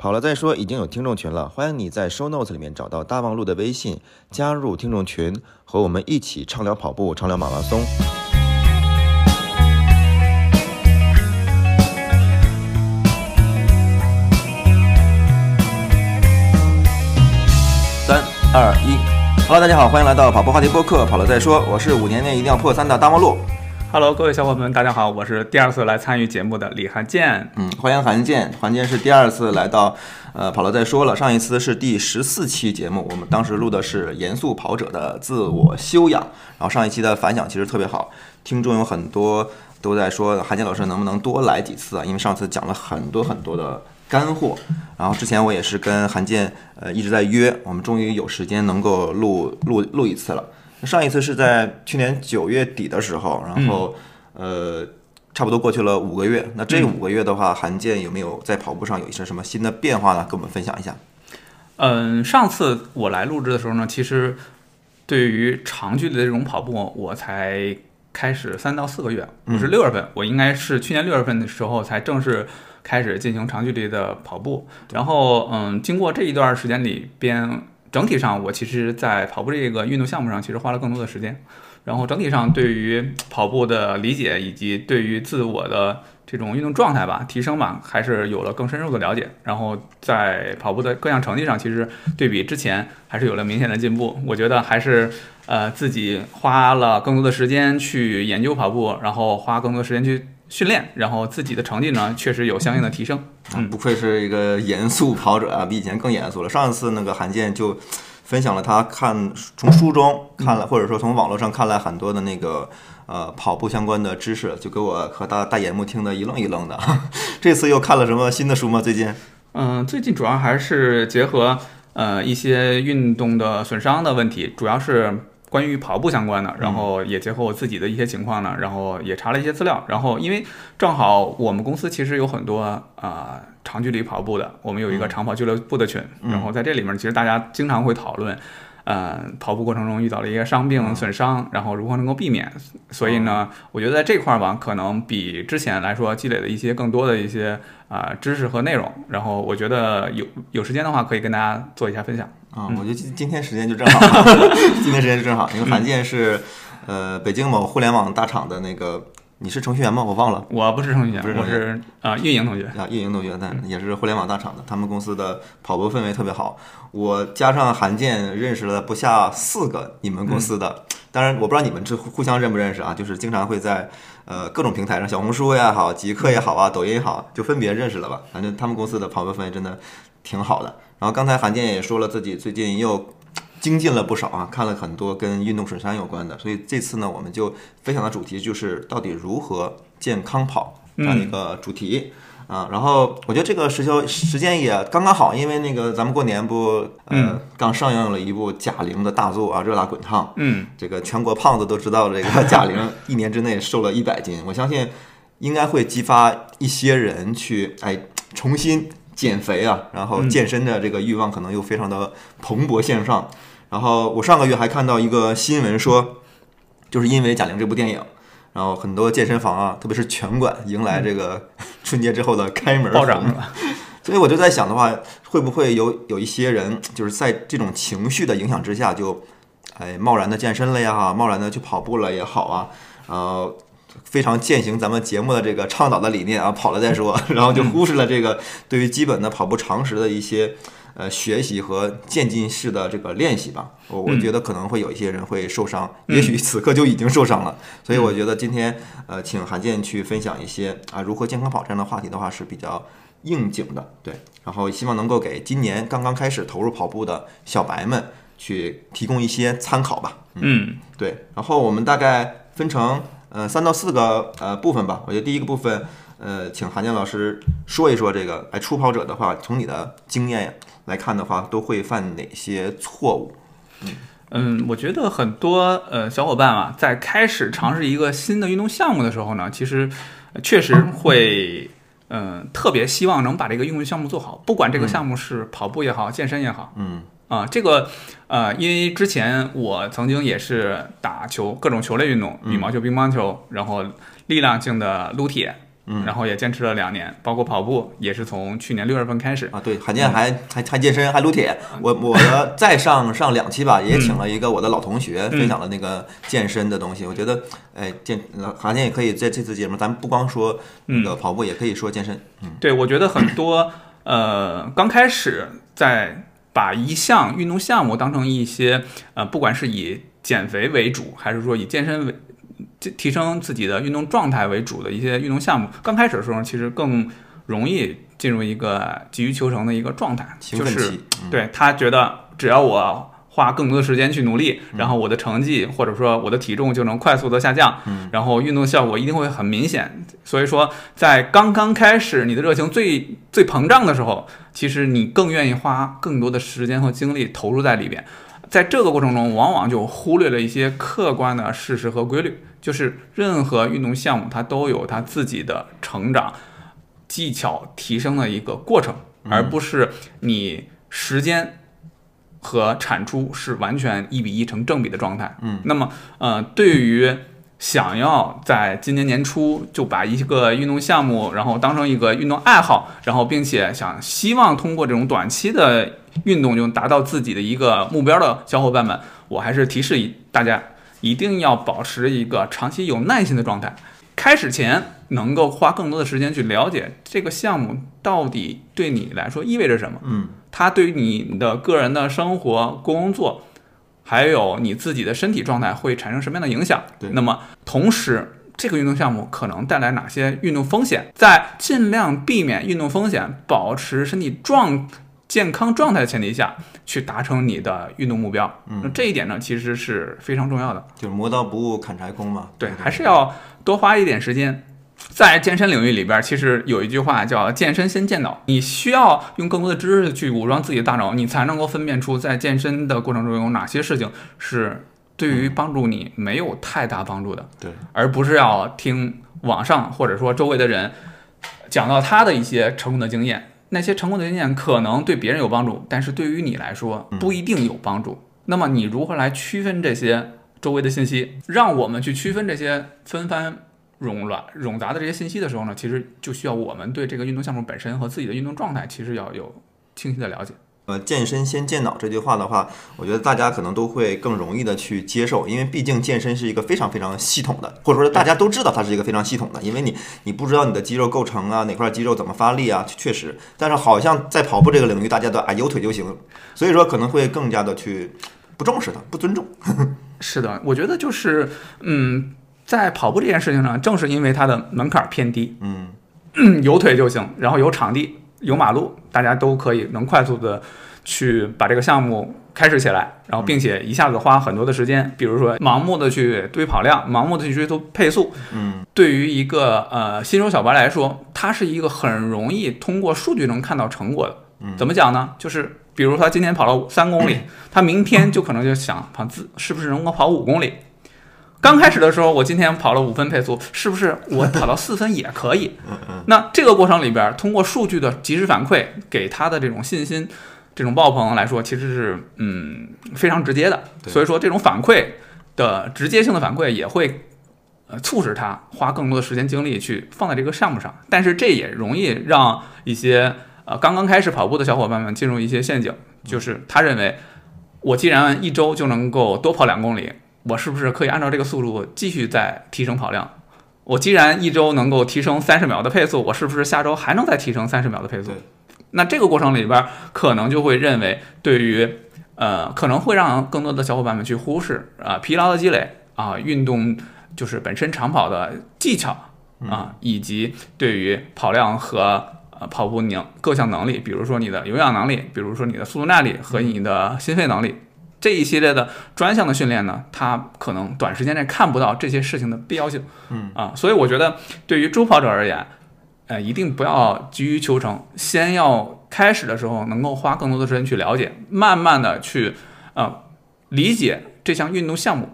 跑了再说已经有听众群了，欢迎你在 show notes 里面找到大望路的微信，加入听众群，和我们一起畅聊跑步，畅聊马拉松。三二一，Hello，大家好，欢迎来到跑步话题播客，跑了再说，我是五年内一定要破三的大望路。Hello，各位小伙伴们，大家好，我是第二次来参与节目的李汉健。嗯，欢迎韩健，韩健是第二次来到，呃，跑了再说了。上一次是第十四期节目，我们当时录的是严肃跑者的自我修养，然后上一期的反响其实特别好，听众有很多都在说韩健老师能不能多来几次啊？因为上次讲了很多很多的干货，然后之前我也是跟韩健呃一直在约，我们终于有时间能够录录录一次了。上一次是在去年九月底的时候，然后、呃。差不多过去了五个月，那这五个月的话，韩健有没有在跑步上有一些什么新的变化呢？跟我们分享一下。嗯，上次我来录制的时候呢，其实对于长距离的这种跑步，我才开始三到四个月，我是六月份，我应该是去年六月份的时候才正式开始进行长距离的跑步。然后，嗯，经过这一段时间里边，整体上我其实，在跑步这个运动项目上，其实花了更多的时间。然后整体上对于跑步的理解，以及对于自我的这种运动状态吧提升吧，还是有了更深入的了解。然后在跑步的各项成绩上，其实对比之前还是有了明显的进步。我觉得还是呃自己花了更多的时间去研究跑步，然后花更多时间去训练，然后自己的成绩呢 确实有相应的提升。嗯，不愧是一个严肃跑者啊，比以前更严肃了。上一次那个韩健就。分享了他看从书中看了，或者说从网络上看了很多的那个呃跑步相关的知识，就给我和大大眼目听得一愣一愣的。这次又看了什么新的书吗？最近？嗯，最近主要还是结合呃一些运动的损伤的问题，主要是关于跑步相关的，然后也结合我自己的一些情况呢，然后也查了一些资料，然后因为正好我们公司其实有很多啊。呃长距离跑步的，我们有一个长跑俱乐部的群，嗯、然后在这里面，其实大家经常会讨论，呃，跑步过程中遇到了一些伤病、损伤，然后如何能够避免。所以呢，我觉得在这块儿吧，可能比之前来说积累的一些更多的一些啊、呃、知识和内容。然后我觉得有有时间的话，可以跟大家做一下分享。啊、嗯，我觉得今今天时间就正好，今天时间就正好，因为韩健是呃北京某互联网大厂的那个。你是程序员吗？我忘了，我不是程序员，是我是啊、呃、运营同学啊，运营同学，但也是互联网大厂的，他们公司的跑步氛围特别好。我加上韩健认识了不下四个你们公司的，嗯、当然我不知道你们这互相认不认识啊，就是经常会在呃各种平台上，小红书也好，极客也好啊，抖音也好，就分别认识了吧。反正他们公司的跑步氛围真的挺好的。然后刚才韩健也说了自己最近又。精进了不少啊，看了很多跟运动损伤有关的，所以这次呢，我们就分享的主题就是到底如何健康跑这样一个主题、啊。然后我觉得这个时休时间也刚刚好，因为那个咱们过年不呃、嗯、刚上映了一部贾玲的大作啊，《热辣滚烫》。嗯，这个全国胖子都知道，这个贾玲一年之内瘦了一百斤，我相信应该会激发一些人去哎重新减肥啊，然后健身的这个欲望可能又非常的蓬勃向上。然后我上个月还看到一个新闻说，就是因为贾玲这部电影，然后很多健身房啊，特别是拳馆迎来这个 春节之后的开门暴涨是吧？所以我就在想的话，会不会有有一些人就是在这种情绪的影响之下，就哎贸然的健身了呀，贸然的去跑步了也好啊，然后非常践行咱们节目的这个倡导的理念啊，跑了再说，然后就忽视了这个对于基本的跑步常识的一些。呃，学习和渐进式的这个练习吧，我我觉得可能会有一些人会受伤，嗯、也许此刻就已经受伤了。所以我觉得今天呃，请韩健去分享一些啊如何健康跑这样的话题的话是比较应景的，对。然后希望能够给今年刚刚开始投入跑步的小白们去提供一些参考吧。嗯，嗯对。然后我们大概分成呃三到四个呃部分吧。我觉得第一个部分呃，请韩健老师说一说这个，哎，初跑者的话，从你的经验来看的话，都会犯哪些错误？嗯嗯，我觉得很多呃小伙伴啊，在开始尝试一个新的运动项目的时候呢，其实确实会嗯、呃、特别希望能把这个运动项目做好，不管这个项目是跑步也好，健身也好，嗯啊，这个呃，因为之前我曾经也是打球，各种球类运动，羽毛球、乒乓球，然后力量性的撸铁。嗯然后也坚持了两年，包括跑步也是从去年六月份开始。啊，对，罕。见还还还健身还撸铁，我我的 再上上两期吧，也请了一个我的老同学分享了那个健身的东西，我觉得哎健呃罕见也可以在这次节目，咱们不光说那个跑步，也可以说健身，嗯。对，我觉得很多呃，刚开始在把一项运动项目当成一些呃，不管是以减肥为主，还是说以健身为提提升自己的运动状态为主的一些运动项目，刚开始的时候其实更容易进入一个急于求成的一个状态，就是对他觉得只要我花更多的时间去努力，然后我的成绩或者说我的体重就能快速的下降，然后运动效果一定会很明显。所以说，在刚刚开始你的热情最最膨胀的时候，其实你更愿意花更多的时间和精力投入在里边。在这个过程中，往往就忽略了一些客观的事实和规律，就是任何运动项目它都有它自己的成长、技巧提升的一个过程，而不是你时间和产出是完全一比一成正比的状态。嗯，那么呃，对于想要在今年年初就把一个运动项目，然后当成一个运动爱好，然后并且想希望通过这种短期的运动就达到自己的一个目标的小伙伴们，我还是提示一大家一定要保持一个长期有耐心的状态。开始前能够花更多的时间去了解这个项目到底对你来说意味着什么，嗯，它对于你的个人的生活、工作，还有你自己的身体状态会产生什么样的影响？对那么同时，这个运动项目可能带来哪些运动风险？在尽量避免运动风险、保持身体状健康状态的前提下，去达成你的运动目标。嗯那这一点呢，其实是非常重要的。就是磨刀不误砍柴工嘛，对，还是要多花一点时间。在健身领域里边，其实有一句话叫“健身先健脑”，你需要用更多的知识去武装自己的大脑，你才能够分辨出在健身的过程中有哪些事情是对于帮助你没有太大帮助的，对，而不是要听网上或者说周围的人讲到他的一些成功的经验。那些成功的经验可能对别人有帮助，但是对于你来说不一定有帮助。那么你如何来区分这些周围的信息？让我们去区分这些纷繁冗乱、冗杂的这些信息的时候呢，其实就需要我们对这个运动项目本身和自己的运动状态，其实要有清晰的了解。呃，健身先健脑这句话的话，我觉得大家可能都会更容易的去接受，因为毕竟健身是一个非常非常系统的，或者说大家都知道它是一个非常系统的，因为你你不知道你的肌肉构成啊，哪块肌肉怎么发力啊，确实，但是好像在跑步这个领域，大家都啊有腿就行，所以说可能会更加的去不重视它，不尊重。是的，我觉得就是，嗯，在跑步这件事情上，正是因为它的门槛偏低，嗯嗯 有腿就行，然后有场地、有马路，大家都可以能快速的去把这个项目开始起来，然后并且一下子花很多的时间，比如说盲目的去堆跑量，盲目的去追求配速，嗯对于一个呃新手小白来说，它是一个很容易通过数据能看到成果的。嗯怎么讲呢？就是比如说他今天跑了三公里，他明天就可能就想跑自是不是能够跑五公里。刚开始的时候，我今天跑了五分配速，是不是我跑到四分也可以？嗯嗯那这个过程里边，通过数据的及时反馈，给他的这种信心、这种爆棚来说，其实是嗯非常直接的。所以说，这种反馈的直接性的反馈也会呃促使他花更多的时间精力去放在这个项目上。但是这也容易让一些呃刚刚开始跑步的小伙伴们进入一些陷阱，就是他认为我既然一周就能够多跑两公里，我是不是可以按照这个速度继续再提升跑量？我既然一周能够提升三十秒的配速，我是不是下周还能再提升三十秒的配速？那这个过程里边，可能就会认为对于呃，可能会让更多的小伙伴们去忽视啊、疲劳的积累啊、运动就是本身长跑的技巧啊，以及对于跑量和呃跑步能各项能力，比如说你的有氧能力，比如说你的速度耐力和你的心肺能力。这一系列的专项的训练呢，他可能短时间内看不到这些事情的必要性。嗯啊，所以我觉得对于初跑者而言，呃，一定不要急于求成，先要开始的时候能够花更多的时间去了解，慢慢的去呃理解这项运动项目，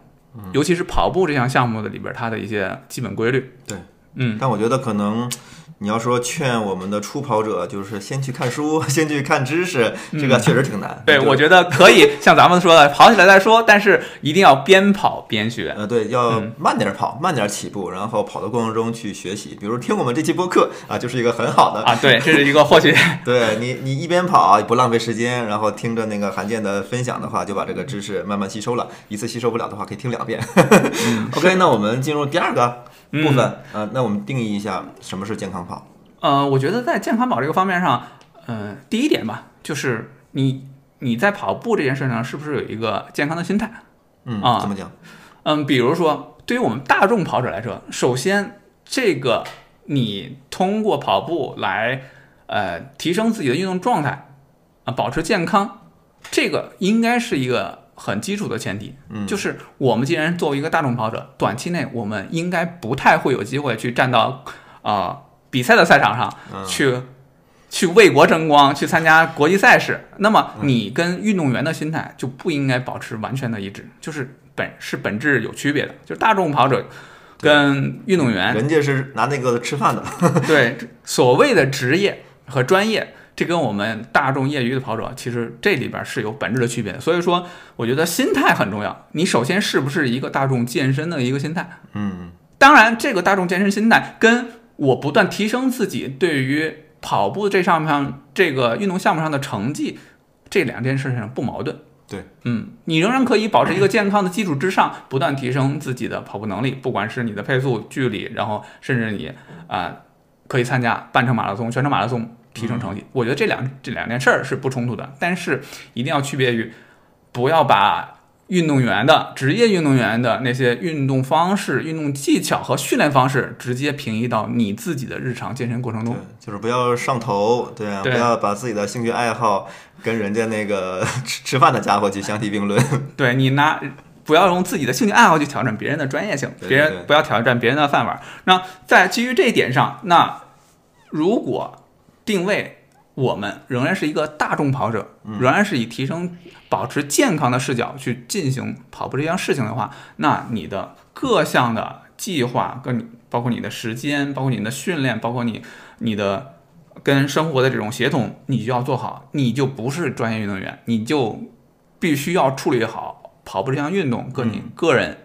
尤其是跑步这项项目的里边它的一些基本规律。对，嗯，但我觉得可能你要说劝我们的初跑者，就是先去看书，先去看知识，这个确实挺难。嗯对，我觉得可以 像咱们说的，跑起来再说，但是一定要边跑边学。呃，对，要嗯慢点跑，慢点起步，然后跑的过程中去学习。比如听我们这期播客啊，就是一个很好的。啊，对，这是一个获取 对你，你一边跑不浪费时间，然后听着那个韩健的分享的话，就把这个知识慢慢吸收了。一次吸收不了的话，可以听两遍。OK，那我们进入第二个部分啊、呃那我们定义一下什么是健康跑。呃，我觉得在健康宝这个方面上，呃，第一点吧，就是你你在跑步这件事上是不是有一个健康的心态？嗯，啊怎么讲？嗯，比如说对于我们大众跑者来说，首先这个你通过跑步来呃提升自己的运动状态啊、保持健康，这个应该是一个很基础的前提。嗯，就是我们既然作为一个大众跑者，短期内我们应该不太会有机会去站到啊、呃比赛的赛场上嗯去。去为国争光，去参加国际赛事，那么嗯你跟运动员的心态就不应该保持完全的一致，就是本是本质有区别的。就是大众跑者跟运动员人家是拿那个吃饭的。对所谓的职业和专业，这跟我们大众业余的跑者，其实这里边是有本质的区别。所以说，我觉得心态很重要。你首先是不是一个大众健身的一个心态？嗯当然，这个大众健身心态跟我不断提升自己对于跑步这上面这个运动项目上的成绩，这两件事情不矛盾。对，嗯，你仍然可以保持一个健康的基础之上，不断提升自己的跑步能力，不管是你的配速、距离，然后甚至你啊、可以参加半程马拉松、全程马拉松，提升成绩。我觉得这两这两件事儿是不冲突的，但是一定要区别于，不要把运动员的职业运动员的那些运动方式、运动技巧和训练方式直接平移到你自己的日常健身过程中。，就是不要上头，对啊，对不要把自己的兴趣爱好跟人家那个吃 吃饭的家伙去相提并论。对你拿不要用自己的兴趣爱好去挑战别人的专业性，别人不要挑战别人的饭碗。那在基于这一点上，那如果定位我们仍然是一个大众跑者，嗯。仍然是以提升、保持健康的视角去进行跑步这项事情的话，那你的各项的计划，跟你包括你的时间，包括你的训练，包括你你的跟生活的这种协同，你就要做好，你就不是专业运动员，你就必须要处理好跑步这项运动跟你个人，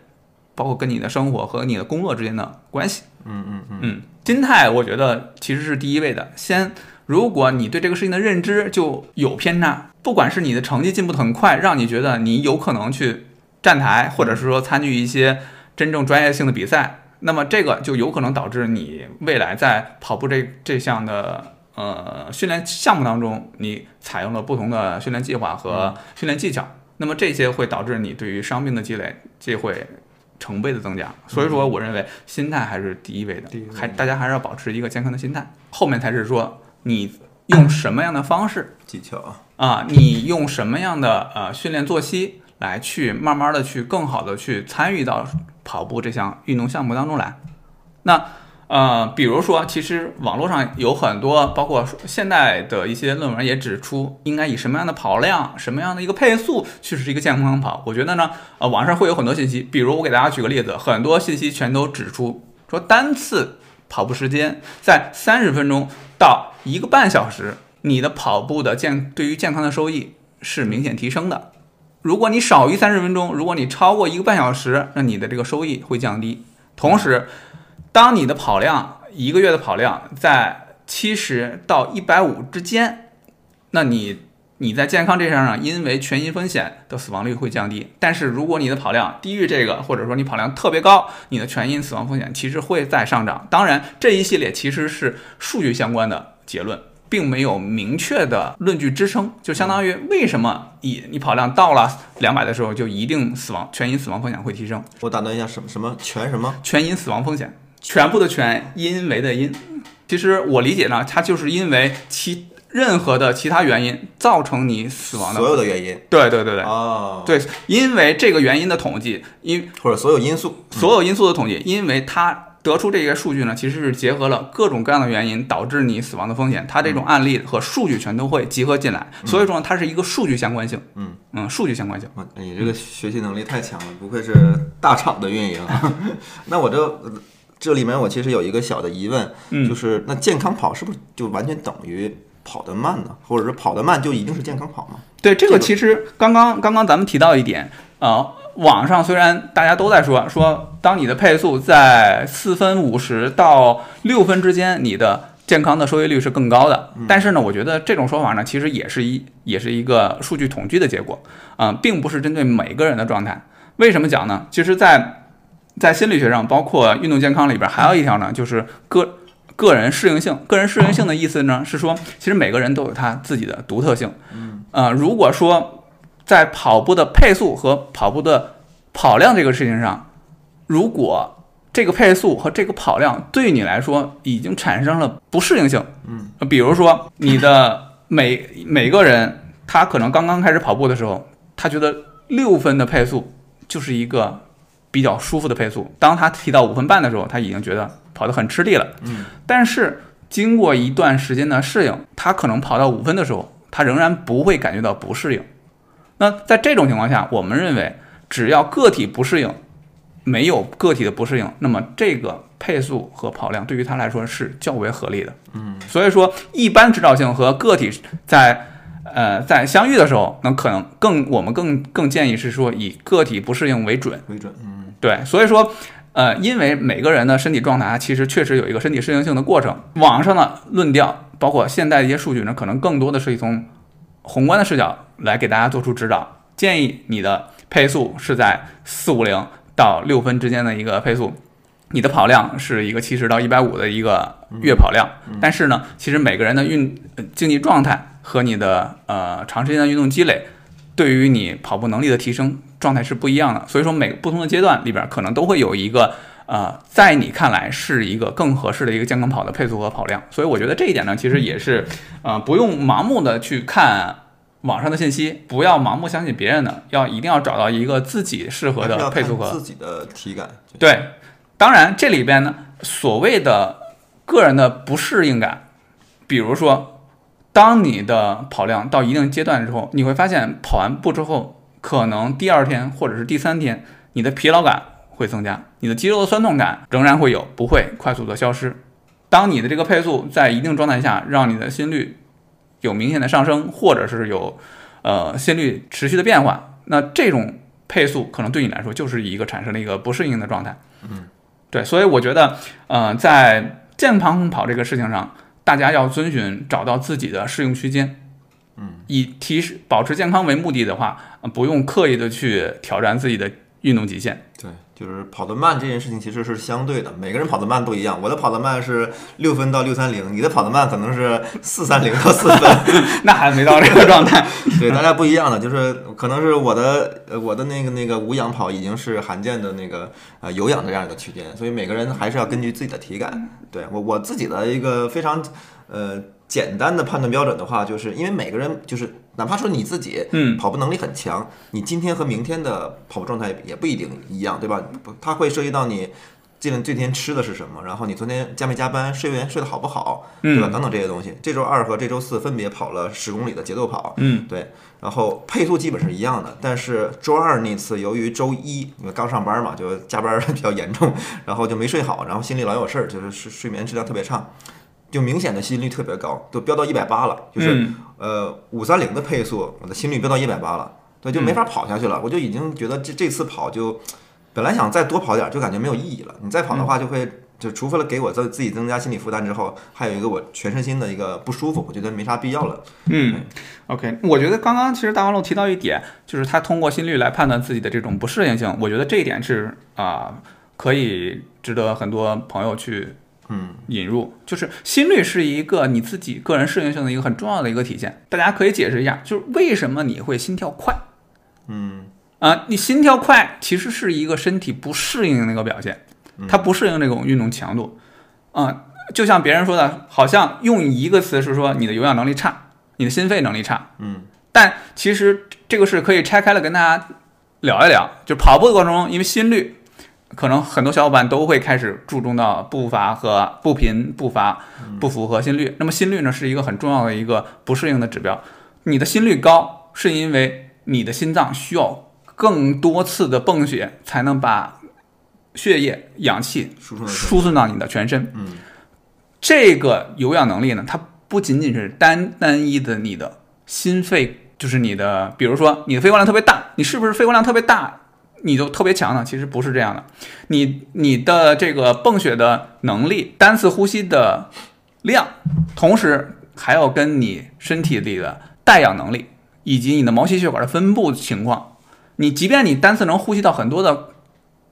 包括跟你的生活和你的工作之间的关系。嗯嗯。嗯，嗯，心态我觉得其实是第一位的。先，如果你对这个事情的认知就有偏差，不管是你的成绩进步的很快，让你觉得你有可能去站台，或者是说参与一些真正专业性的比赛，那么这个就有可能导致你未来在跑步这这项的呃训练项目当中，你采用了不同的训练计划和训练技巧，那么这些会导致你对于伤病的积累，这会成倍的增加。所以说，我认为心态还是第一位的还大家还是要保持一个健康的心态，后面才是说你用什么样的方式 技巧啊，啊，你用什么样的呃训练作息来去慢慢的去更好的去参与到跑步这项运动项目当中来。那呃，比如说，其实网络上有很多，包括现在的一些论文也指出，应该以什么样的跑量、什么样的一个配速去是一个健康跑。我觉得呢，呃，网上会有很多信息，比如我给大家举个例子，很多信息全都指出说单次跑步时间在三十分钟到一个半小时，你的跑步的健对于健康的收益是明显提升的。如果你少于三十分钟，如果你超过一个半小时，那你的这个收益会降低。同时，当你的跑量一个月的跑量在七十到一百五之间，那你你在健康这项上，因为全因风险的死亡率会降低。但是如果你的跑量低于这个，或者说你跑量特别高，你的全因死亡风险其实会在上涨。当然，这一系列其实是数据相关的结论。并没有明确的论据支撑，就相当于为什么以你跑量到了两百的时候，就一定死亡全因死亡风险会提升？我打断一下，什么什么全什么？全因死亡风险，全部的全，因为的因。其实我理解呢，它就是因为其任何的其他原因造成你死亡的。所有的原因对对对对、哦，对，因为这个原因的统计，因或者所有因素，所有因素的统计，因为它得出这些数据呢，其实是结合了各种各样的原因导致你死亡的风险，它这种案例和数据全都会集合进来，所以说，它是一个数据相关性。嗯嗯，数据相关性。哇你这个学习能力太强了，不愧是大厂的运营。那我就呃这里面我其实有一个小的疑问，嗯就是那健康跑是不是就完全等于跑得慢呢？或者是跑得慢就一定是健康跑吗？对，这这个个其实刚刚刚刚咱们提到一点，呃，网上虽然大家都在说说，当你的配速在四分五十到六分之间，你的健康的收益率是更高的。但是呢，我觉得这种说法呢，其实也是一也是一个数据统计的结果，啊、并不是针对每个人的状态。为什么讲呢？其实在，在心理学上，包括运动健康里边，还有一条呢，就是个个人适应性。个人适应性的意思呢，是说，其实每个人都有他自己的独特性。嗯呃，如果说在跑步的配速和跑步的跑量这个事情上，如果这个配速和这个跑量对你来说已经产生了不适应性，嗯，比如说你的每每个人，他可能刚刚开始跑步的时候，他觉得六分的配速就是一个比较舒服的配速，当他提到五分半的时候，他已经觉得跑得很吃力了，嗯，但是经过一段时间的适应，他可能跑到五分的时候，他仍然不会感觉到不适应。那在这种情况下，我们认为，只要个体不适应，没有个体的不适应，那么这个配速和跑量对于他来说是较为合理的。嗯，所以说一般指导性和个体在呃在相遇的时候，那可能更我们更更建议是说以个体不适应为准。为准，嗯，对，所以说，呃，因为每个人的身体状态啊其实确实有一个身体适应性的过程。网上的论调，包括现在的一些数据呢，可能更多的是从宏观的视角来给大家做出指导，建议你的配速是在四五零到六分之间的一个配速。你的跑量是一个七十到一百五的一个月跑量，但是呢，其实每个人的运呃竞技状态和你的呃长时间的运动积累，对于你跑步能力的提升状态是不一样的。所以说，每个不同的阶段里边，可能都会有一个呃，在你看来是一个更合适的一个健康跑的配速和跑量。所以我觉得这一点呢，其实也是呃，不用盲目的去看网上的信息，不要盲目相信别人的，要一定要找到一个自己适合的配速和自己的体感，对，当然这里边呢，所谓的个人的不适应感，比如说，当你的跑量到一定阶段之后，你会发现跑完步之后，可能第二天或者是第三天，你的疲劳感会增加，你的肌肉的酸痛感仍然会有，不会快速的消失。当你的这个配速在一定状态下，让你的心率有明显的上升，或者是有呃心率持续的变化，那这种配速可能对你来说就是一个产生了一个不适应的状态。嗯，对，所以我觉得，呃，在健康跑这个事情上，大家要遵循找到自己的适用区间。嗯，以提示保持健康为目的的话，呃不用刻意的去挑战自己的运动极限。对，就是跑得慢这件事情其实是相对的，每个人跑得慢不一样。我的跑得慢是六分到六三零，你的跑得慢可能是四三零到四分，那还没到这个状态。对，大家不一样的，就是可能是我的呃我的那个那个无氧跑已经是罕见的那个呃有氧的这样一个区间，所以每个人还是要根据自己的体感。对我我自己的一个非常呃简单的判断标准的话，就是因为每个人就是哪怕说你自己嗯跑步能力很强，你今天和明天的跑步状态也不一定一样，对吧？不它会涉及到你。这这天吃的是什么？然后你昨天加没加班，睡眠睡得好不好，对吧？嗯等等这些东西。这周二和这周四分别跑了十公里的节奏跑，嗯，对，然后配速基本是一样的，但是周二那次由于周一因为刚上班嘛，就加班比较严重，然后就没睡好，然后心里老有事儿，就是睡睡眠质量特别差，就明显的心率特别高，都飙到一百八了，就是、嗯。呃五三零的配速，我的心率飙到一百八了，对，就没法跑下去了，我就已经觉得这这次跑就本来想再多跑点儿，就感觉没有意义了，你再跑的话就会。就除非了给我自自己增加心理负担之后，还有一个我全身心的一个不舒服，我觉得没啥必要了。嗯，OK，我觉得刚刚其实大王路提到一点，就是他通过心率来判断自己的这种不适应性，我觉得这一点是啊、可以值得很多朋友去嗯引入，就是心率是一个你自己个人适应性的一个很重要的一个体现。大家可以解释一下，就是为什么你会心跳快？嗯。啊、你心跳快其实是一个身体不适应的一个表现，它不适应这种运动强度。啊、就像别人说的，好像用一个词是说你的有氧能力差，你的心肺能力差，嗯。但其实这个是可以拆开了跟大家聊一聊。就跑步的过程中，因为心率，可能很多小伙伴都会开始注重到步伐和步频、步伐不符合心率。那么心率呢，是一个很重要的一个不适应的指标。你的心率高，是因为你的心脏需要更多次的泵血，才能把血液、氧气输送到你的全身。嗯，这个有氧能力呢，它不仅仅是单单一的你的心肺，就是你的，比如说你的肺活量特别大，你是不是肺活量特别大，你就特别强呢？其实不是这样的，你你的这个泵血的能力，单次呼吸的量，同时还要跟你身体里的带氧能力以及你的毛细血管的分布情况。你即便你单次能呼吸到很多的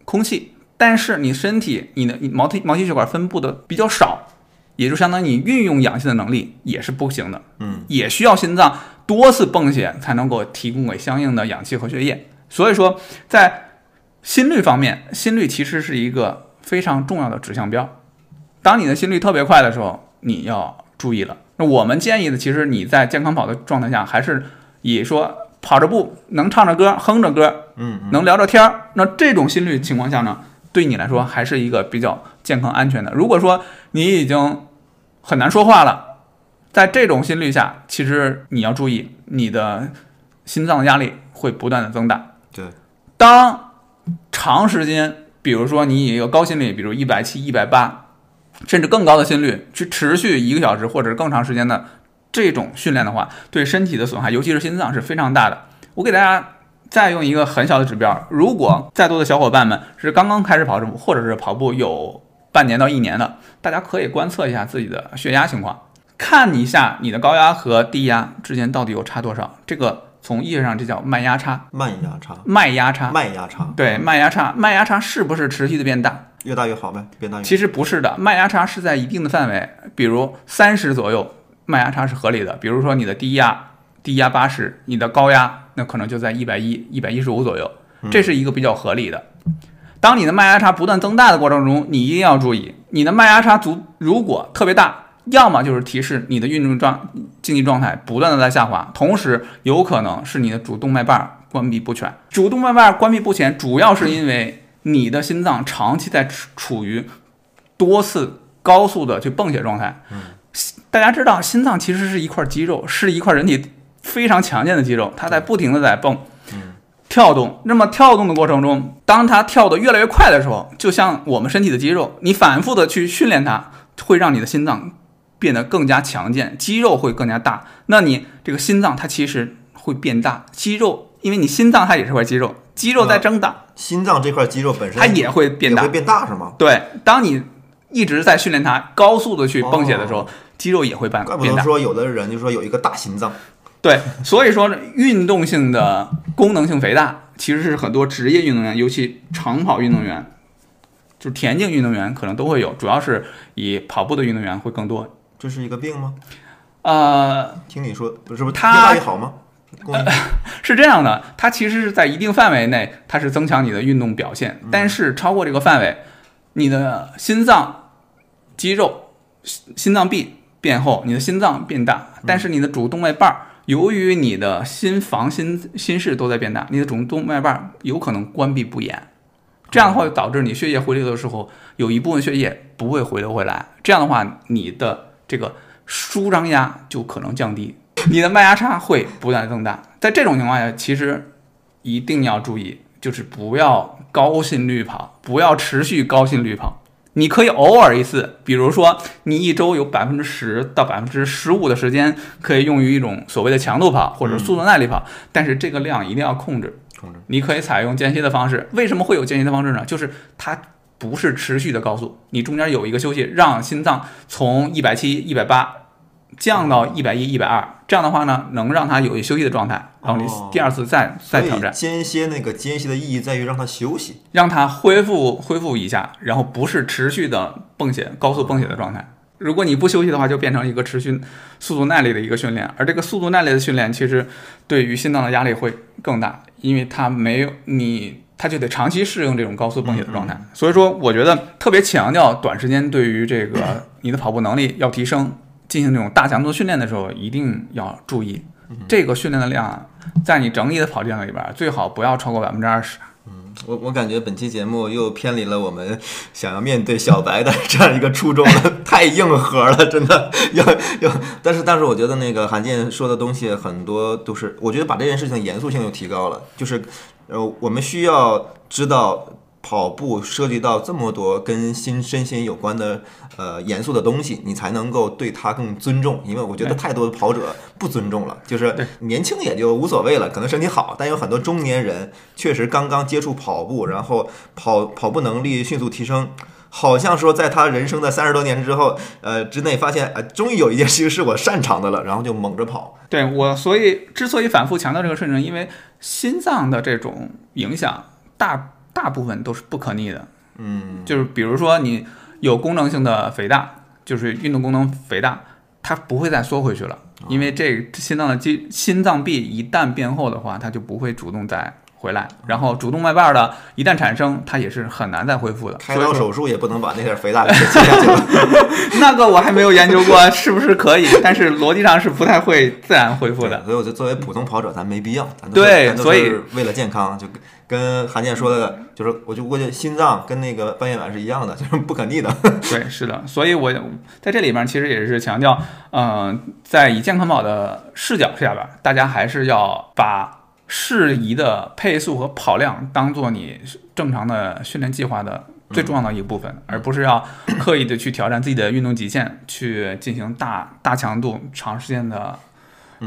空气，但是你身体你的毛细毛细血管分布的比较少，也就相当于你运用氧气的能力也是不行的。嗯，也需要心脏多次泵血才能够提供给相应的氧气和血液。所以说，在心率方面，心率其实是一个非常重要的指向标。当你的心率特别快的时候，你要注意了。那我们建议的，其实你在健康跑的状态下，还是以说跑着步能唱着歌、哼着歌，嗯嗯能聊着天儿，那这种心率情况下呢，对你来说还是一个比较健康安全的。如果说你已经很难说话了，在这种心率下，其实你要注意，你的心脏的压力会不断的增大。对，当长时间，比如说你以一个高心率，比如一百七、一百八，甚至更高的心率去持续一个小时或者更长时间的这种训练的话，对身体的损害，尤其是心脏是非常大的。我给大家再用一个很小的指标，如果在座的小伙伴们是刚刚开始跑步，或者是跑步有半年到一年的，大家可以观测一下自己的血压情况，看一下你的高压和低压之间到底有差多少。这个从意义上这叫脉压差，慢压差，脉压差。脉压差，对，脉压差，脉压差是不是持续的变大？越大越好呗，变大越。其实不是的，脉压差是在一定的范围，比如三十左右，脉压差是合理的。比如说你的低压，低压八十，你的高压那可能就在一百一、一百一十五左右，这是一个比较合理的。当你的脉压差不断增大的过程中，你一定要注意，你的脉压差足如果特别大，要么就是提示你的运动状竞技状态不断的在下滑，同时有可能是你的主动脉瓣关闭不全。主动脉瓣关闭不全，主要是因为你的心脏长期在处于多次高速的去泵血状态。大家知道，心脏其实是一块肌肉，是一块人体非常强健的肌肉，它在不停的在泵。跳动，那么跳动的过程中，当它跳得越来越快的时候，就像我们身体的肌肉，你反复的去训练它，会让你的心脏变得更加强健，肌肉会更加大。那你这个心脏它其实会变大，肌肉因为你心脏它也是块肌肉，肌肉在增大，心脏这块肌肉本身它也会变大会。变大是吗？对，当你一直在训练它，高速的去泵血的时候，肌肉也会变怪不变大。得说有的人就说有一个大心脏，对，所以说运动性的功能性肥大其实是很多职业运动员，尤其长跑运动员，就是田径运动员可能都会有，主要是以跑步的运动员会更多。这是一个病吗？呃，听你说，不是不是越它大越好吗？呃 是这样的，它其实是在一定范围内，它是增强你的运动表现，但是超过这个范围，你的心脏肌肉、心心脏壁变厚，你的心脏变大，但是你的主动脉瓣儿，由于你的心房、心心室都在变大，你的主动脉瓣儿有可能关闭不严，这样的话就导致你血液回流的时候，有一部分血液不会回流回来，这样的话，你的这个舒张压就可能降低，你的脉压差会不断增大。在这种情况下，其实一定要注意，就是不要高心率跑，不要持续高心率跑。你可以偶尔一次，比如说你一周有百分之十到百分之十五的时间可以用于一种所谓的强度跑或者速度耐力跑，但是这个量一定要控制。控制你可以采用间歇的方式。为什么会有间歇的方式呢？就是它不是持续的高速，你中间有一个休息，让心脏从一百七、一百八降到一百一、一百二。这样的话呢，能让它有一休息的状态，然后你哦第二次再再挑战，间歇那个间歇的意义在于让它休息。让它恢复恢复一下，然后不是持续的泵血、高速泵血的状态。如果你不休息的话，就变成一个持续速度耐力的一个训练，而这个速度耐力的训练，其实对于心脏的压力会更大，因为它没有你，它就得长期适应这种高速泵血的状态。所以说，我觉得特别强调短时间对于这个 你的跑步能力要提升，进行这种大强度训练的时候，一定要注意这个训练的量啊，在你整体的跑量里边儿，最好不要超过百分之二十。嗯我我感觉本期节目又偏离了我们想要面对小白的这样一个初衷了，太硬核了，真的要要。但是但是我觉得那个韩健说的东西很多都是，我觉得把这件事情严肃性又提高了，就是呃我们需要知道跑步涉及到这么多跟心身心有关的呃严肃的东西，你才能够对他更尊重。因为我觉得太多的跑者不尊重了，就是年轻也就无所谓了，可能身体好，但有很多中年人确实刚刚接触跑步，然后跑跑步能力迅速提升。好像说，在他人生的三十多年之后，呃之内，发现，呃，终于有一件事情是我擅长的了，然后就猛着跑。对我，所以之所以反复强调这个事情，因为心脏的这种影响大大部分都是不可逆的。嗯，就是比如说你有功能性的肥大，就是运动功能肥大，它不会再缩回去了，因为这心脏的肌心脏壁一旦变厚的话，它就不会主动再回来。然后主动脉瓣的一旦产生，它也是很难再恢复的。开刀手术也不能把那点肥大给切下去了。那个我还没有研究过是不是可以，但是逻辑上是不太会自然恢复的。所以我就作为普通跑者，咱没必要，咱对所以是为了健康，就跟跟韩健说的，就是我就估计心脏跟那个半月板是一样的，就是不可逆的。对，是的，所以我在这里面其实也是强调，嗯、在以健康跑的视角下边，大家还是要把适宜的配速和跑量当做你正常的训练计划的最重要的一部分，而不是要刻意的去挑战自己的运动极限，去进行大大强度、长时间的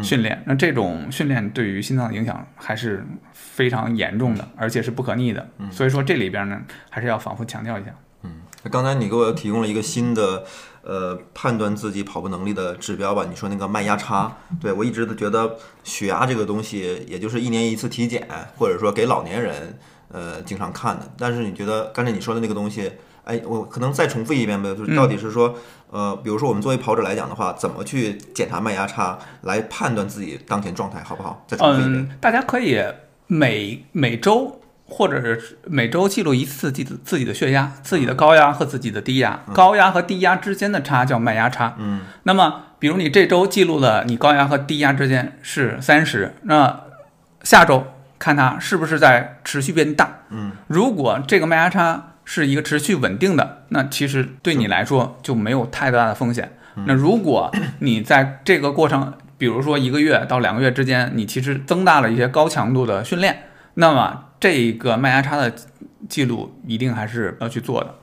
训练。那这种训练对于心脏的影响还是非常严重的，而且是不可逆的。所以说这里边呢，还是要反复强调一下。嗯刚才你给我提供了一个新的呃判断自己跑步能力的指标吧？你说那个脉压差，对我一直都觉得血压这个东西，也就是一年一次体检，或者说给老年人呃经常看的。但是你觉得刚才你说的那个东西，哎，我可能再重复一遍呗，就是到底是说，呃，比如说我们作为跑者来讲的话，怎么去检查脉压差来判断自己当前状态好不好？再重复一遍。嗯，大家可以每每周或者是每周记录一次自己的自己的血压、自己的高压和自己的低压。高压和低压之间的差叫脉压差。嗯，那么比如你这周记录了你高压和低压之间是三十，那下周看它是不是在持续变大。嗯，如果这个脉压差是一个持续稳定的，那其实对你来说就没有太大的风险。那如果你在这个过程，比如说一个月到两个月之间，你其实增大了一些高强度的训练，那么这一个脉压差的记录一定还是要去做的。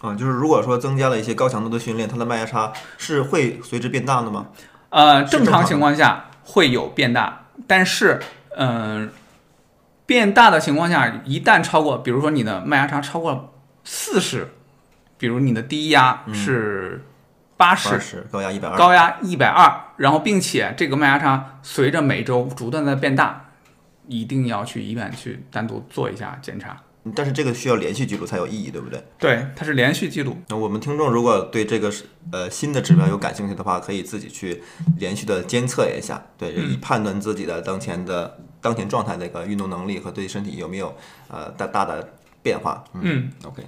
啊，就是如果说增加了一些高强度的训练，它的脉压差是会随之变大的吗？呃，正常情况下会有变大，但是，嗯、变大的情况下，一旦超过，比如说你的脉压差超过四十，比如你的低压是八十、高压一百二。高压一百二，然后并且这个脉压差随着每周不断的变大，一定要去医院去单独做一下检查。但是这个需要连续记录才有意义，对不对？对，它是连续记录。那我们听众如果对这个是呃新的指标有感兴趣的话，可以自己去连续的监测一下，对，以判断自己的当前的当前状态的一个运动能力和对身体有没有呃大大的变化。嗯 OK，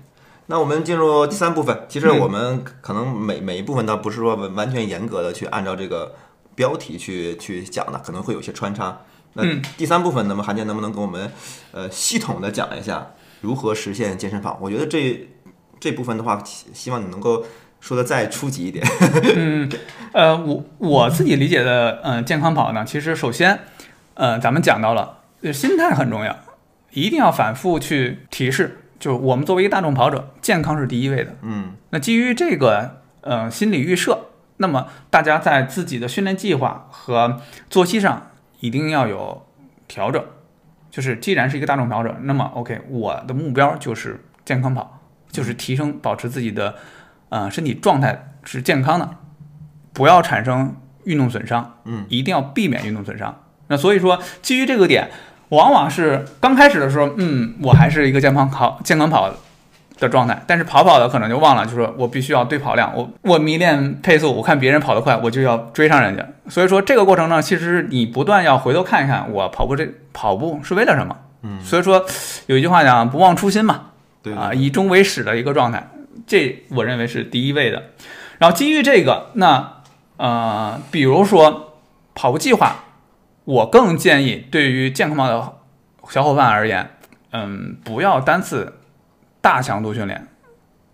那我们进入第三部分。其实嗯我们可能每每一部分倒不是说完完全严格的去按照这个标题去去讲的，可能会有些穿插。那嗯第三部分，那么韩健能不能给我们呃系统的讲一下如何实现健身房？我觉得这这部分的话，希希望你能够说的再初级一点。嗯，呃，我我自己理解的，嗯、健康跑呢，其实首先，呃，咱们讲到了，呃心态很重要，一定要反复去提示，就是我们作为一个大众跑者，健康是第一位的。嗯那基于这个，呃，心理预设，那么大家在自己的训练计划和作息上一定要有调整。就是既然是一个大众跑者，那么 OK，我的目标就是健康跑，就是提升保持自己的呃身体状态是健康的，不要产生运动损伤，嗯，一定要避免运动损伤。那所以说，基于这个点，往往是刚开始的时候，嗯，我还是一个健康跑健康跑的状态，但是跑跑的可能就忘了，就是说我必须要对跑量，我我迷恋配速，我看别人跑得快，我就要追上人家。所以说这个过程呢，其实你不断要回头看一看，我跑步这跑步是为了什么？嗯，所以说有一句话讲，不忘初心嘛，对啊，以终为始的一个状态，这我认为是第一位的。然后基于这个，那呃，比如说跑步计划，我更建议对于健康跑的小伙伴而言，嗯，不要单次大强度训练，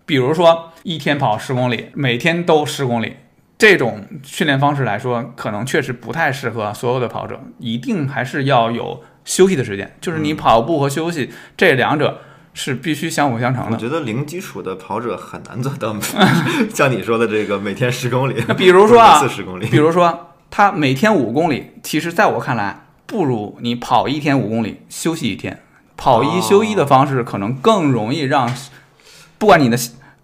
比如说一天跑十公里，每天都十公里。这种训练方式来说，可能确实不太适合所有的跑者，一定还是要有休息的时间，就是你跑步和休息这两者是必须相辅相成的。我觉得零基础的跑者很难做到像你说的这个每天十公里。那 比如说啊，四十公里，比如说他每天五公里，其实在我看来，不如你跑一天五公里，休息一天。跑一休一的方式可能更容易让，不管你的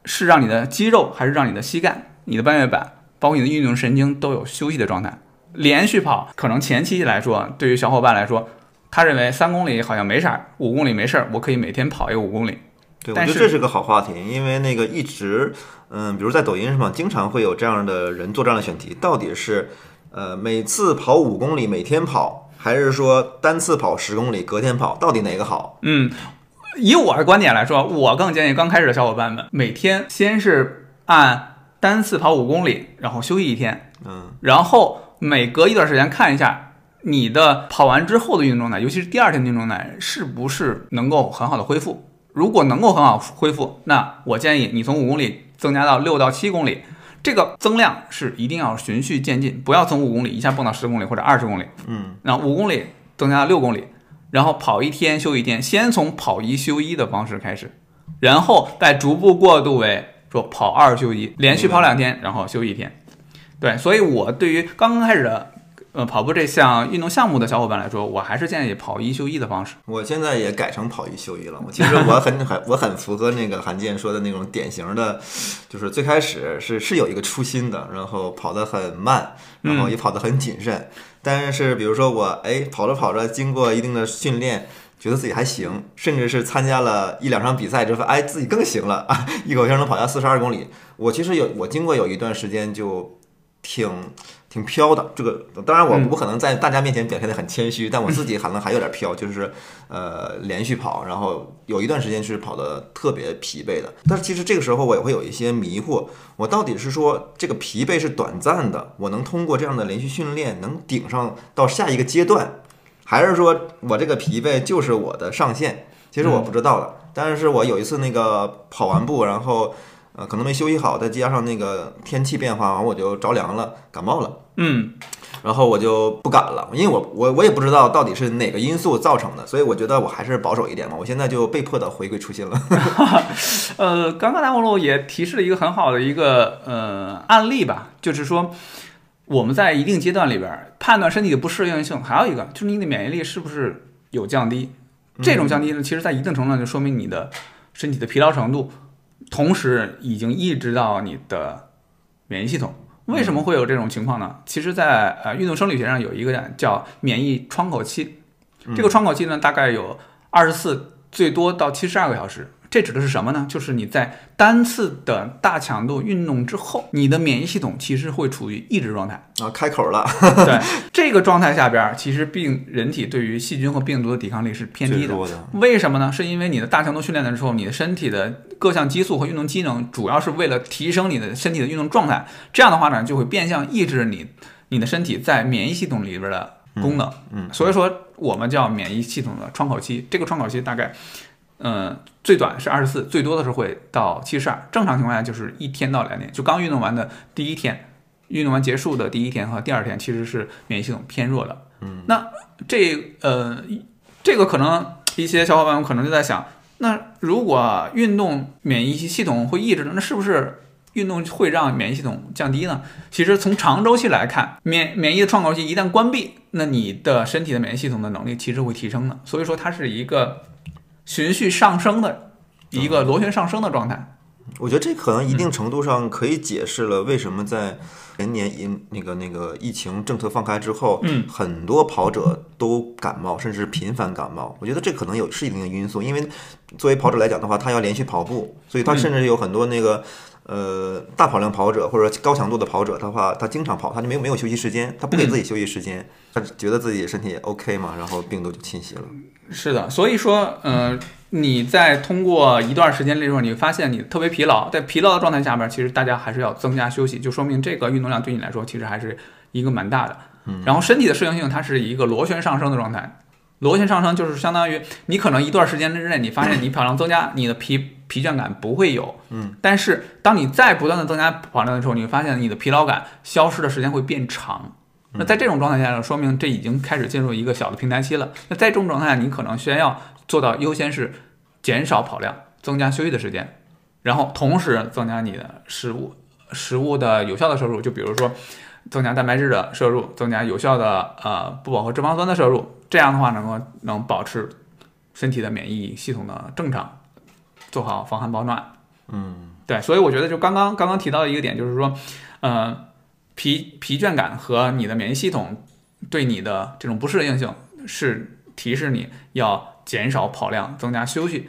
是让你的肌肉，还是让你的膝盖、你的半月板，包括你的运动神经都有休息的状态。连续跑可能前期来说，对于小伙伴来说，他认为三公里好像没啥，五公里没事儿，我可以每天跑一个五公里。对，我觉得这是个好话题，因为那个一直，嗯，比如在抖音上，经常会有这样的人做这样的选题，到底是，呃，每次跑五公里，每天跑，还是说单次跑十公里，隔天跑，到底哪个好？嗯，以我的观点来说，我更建议刚开始的小伙伴们每天先是按单次跑五公里，然后休息一天，嗯，然后每隔一段时间看一下你的跑完之后的运动状态，尤其是第二天的运动状态是不是能够很好的恢复。如果能够很好恢复，那我建议你从五公里增加到六到七公里，这个增量是一定要循序渐进，不要从五公里一下蹦到十公里或者二十公里。嗯，那五公里增加到六公里，然后跑一天休一天，先从跑一休一的方式开始，然后再逐步过渡为说跑二休一，连续跑两天，然后休一天。对，所以我对于刚刚开始的呃跑步这项运动项目的小伙伴来说，我还是建议跑一休一的方式。我现在也改成跑一休一了。我其实我很 很我很符合那个韩健说的那种典型的，就是最开始是是有一个初心的，然后跑得很慢，然后也跑得很谨慎。但是比如说我哎跑着跑着，经过一定的训练。觉得自己还行，甚至是参加了一两场比赛之后，哎，自己更行了啊！一口气能跑下四十二公里。我其实有，我经过有一段时间就挺挺飘的。这个当然我嗯不可能在大家面前表现得很谦虚，但我自己可能还有点飘，就是呃连续跑，然后有一段时间是跑得特别疲惫的。但是其实这个时候我也会有一些迷惑，我到底是说这个疲惫是短暂的，我能通过这样的连续训练能顶上到下一个阶段，还是说我这个疲惫就是我的上限？其实我不知道的。但是我有一次那个跑完步，然后呃可能没休息好，再加上那个天气变化，完我就着凉了，感冒了。嗯，然后我就不敢了，因为我我我也不知道到底是哪个因素造成的，所以我觉得我还是保守一点嘛。我现在就被迫的回归初心了。呃，刚刚大红路也提示了一个很好的一个呃案例吧，就是说我们在一定阶段里边儿判断身体的不适应性，还有一个就是你的免疫力是不是有降低。这种降低呢，其实在一定程度上就说明你的身体的疲劳程度，同时已经抑制到你的免疫系统。为什么会有这种情况呢？其实在，呃运动生理学上有一个叫免疫窗口期，这个窗口期呢大概有二十四，最多到七十二个小时。这指的是什么呢？就是你在单次的大强度运动之后，你的免疫系统其实会处于抑制状态。啊，开口了，对 这个状态下边儿，其实病人体对于细菌和病毒的抵抗力是偏低的。的。为什么呢？是因为你的大强度训练的时候，你的身体的各项激素和运动机能，主要是为了提升你的身体的运动状态。这样的话呢，就会变相抑制你你的身体在免疫系统里边的功能。嗯，所以说我们叫免疫系统的窗口期。这个窗口期大概，嗯、最短是二十四，最多的时候会到七十二。正常情况下就是一天到两天，就刚运动完的第一天，运动完结束的第一天和第二天，其实是免疫系统偏弱的。嗯，那这呃，这个可能一些小伙伴们可能就在想，那如果运动免疫系统会抑制的，那是不是运动会让免疫系统降低呢？其实从长周期来看，免免疫的窗口期一旦关闭，那你的身体的免疫系统的能力其实会提升的。所以说它是一个循序上升的一个螺旋上升的状态。我觉得这可能一定程度上可以解释了为什么在前年因那个那个疫情政策放开之后，嗯，很多跑者都感冒，甚至频繁感冒。我觉得这可能有是一定的因素，因为作为跑者来讲的话，他要连续跑步，所以他甚至有很多那个。呃，大跑量跑者或者高强度的跑者的话，他经常跑，他就没有没有休息时间，他不给自己休息时间，他觉得自己身体也 OK 嘛，然后病毒就侵袭了。是的，所以说，呃，你在通过一段时间之后，你发现你特别疲劳，在疲劳的状态下边，其实大家还是要增加休息，就说明这个运动量对你来说其实还是一个蛮大的。嗯然后身体的适应性它是一个螺旋上升的状态，螺旋上升就是相当于你可能一段时间之内，你发现你跑量增加，你的疲疲倦感不会有，嗯，但是当你再不断的增加跑量的时候，你会发现你的疲劳感消失的时间会变长。那在这种状态下呢，说明这已经开始进入一个小的平台期了。那在这种状态下，你可能先要做到优先是减少跑量，增加休息的时间，然后同时增加你的食物食物的有效的摄入，就比如说增加蛋白质的摄入，增加有效的呃不饱和脂肪酸的摄入，这样的话能够能保持身体的免疫系统的正常，做好防寒保暖。嗯，对，所以我觉得就刚刚刚刚提到的一个点，就是说，呃，疲疲倦感和你的免疫系统对你的这种不适应性是提示你要减少跑量、增加休息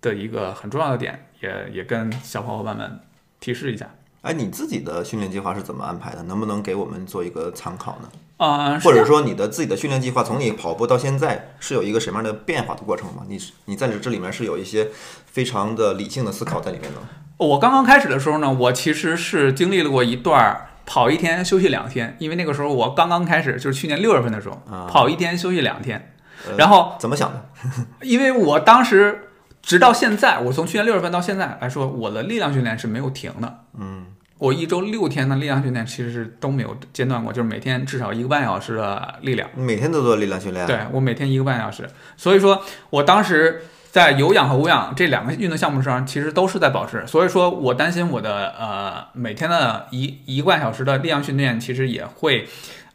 的一个很重要的点，也也跟小伙伴们提示一下。哎，你自己的训练计划是怎么安排的？能不能给我们做一个参考呢？啊、或者说你的自己的训练计划从你跑步到现在是有一个什么样的变化的过程吗？你是你在这里面是有一些非常的理性的思考在里面的。我刚刚开始的时候呢，我其实是经历了过一段儿跑一天休息两天，因为那个时候我刚刚开始，就是去年六月份的时候，啊跑一天休息两天，呃然后怎么想的？因为我当时直到现在，我从去年六月份到现在来说，我的力量训练是没有停的。嗯，我一周六天的力量训练其实是都没有间断过，就是每天至少一个半小时的力量。你每天都做力量训练？对我每天一个半小时，所以说我当时在有氧和无氧这两个运动项目上，其实都是在保持。所以说我担心我的呃每天的一一个半小时的力量训练，其实也会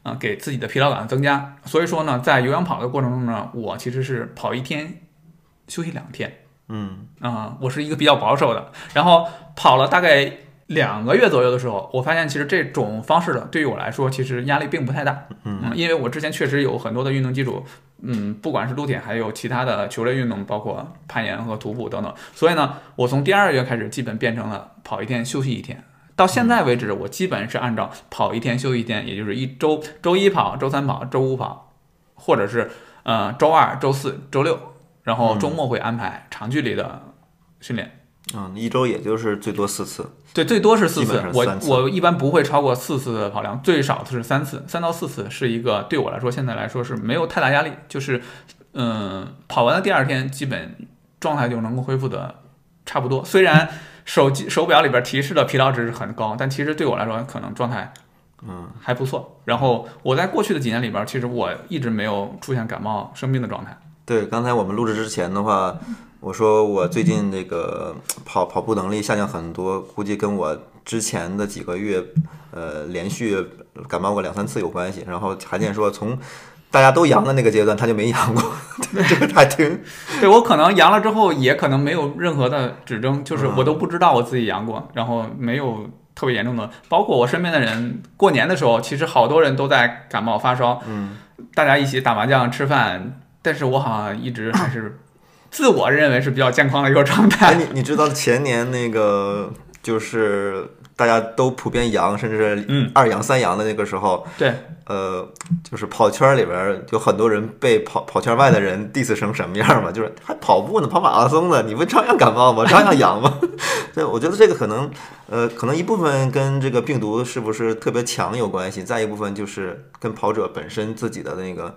呃给自己的疲劳感增加。所以说呢，在有氧跑的过程中呢，我其实是跑一天休息两天。嗯啊、我是一个比较保守的。然后跑了大概两个月左右的时候，我发现其实这种方式的对于我来说，其实压力并不太大。嗯因为我之前确实有很多的运动基础，嗯，不管是撸铁，还有其他的球类运动，包括攀岩和徒步等等。所以呢，我从第二月开始，基本变成了跑一天休息一天。到现在为止，我基本是按照跑一天休息一天，也就是一周周一跑，周三跑，周五跑，或者是呃周二、周四、周六，然后周末会安排长距离的训练。嗯，一周也就是最多四次。对，最多是四基次，我我一般不会超过四次的跑量，最少是三次，三到四次是一个对我来说现在来说是没有太大压力，就是嗯，跑完的第二天基本状态就能够恢复的差不多。虽然手机手表里边提示的疲劳值是很高，但其实对我来说可能状态嗯还不错。然后我在过去的几年里边，其实我一直没有出现感冒生病的状态。对，刚才我们录制之前的话，我说我最近那个跑跑步能力下降很多，估计跟我之前的几个月，呃，连续感冒过两三次有关系。然后韩健说，从大家都阳的那个阶段，他就没阳过，这个还挺 对我可能阳了之后，也可能没有任何的指征，就是我都不知道我自己阳过，然后没有特别严重的。包括我身边的人，过年的时候，其实好多人都在感冒发烧，嗯，大家一起打麻将吃饭，但是我好像一直还是自我认为是比较健康的一个状哎，态。你你知道前年那个就是大家都普遍阳，甚至嗯二阳三阳的那个时候，对，呃，就是跑圈里边儿有很多人被跑跑圈外的人 diss 成什么样嘛？就是还跑步呢，跑马拉松呢，你不照样感冒吗？照样阳吗？对，我觉得这个可能，呃，可能一部分跟这个病毒是不是特别强有关系，再一部分就是跟跑者本身自己的那个。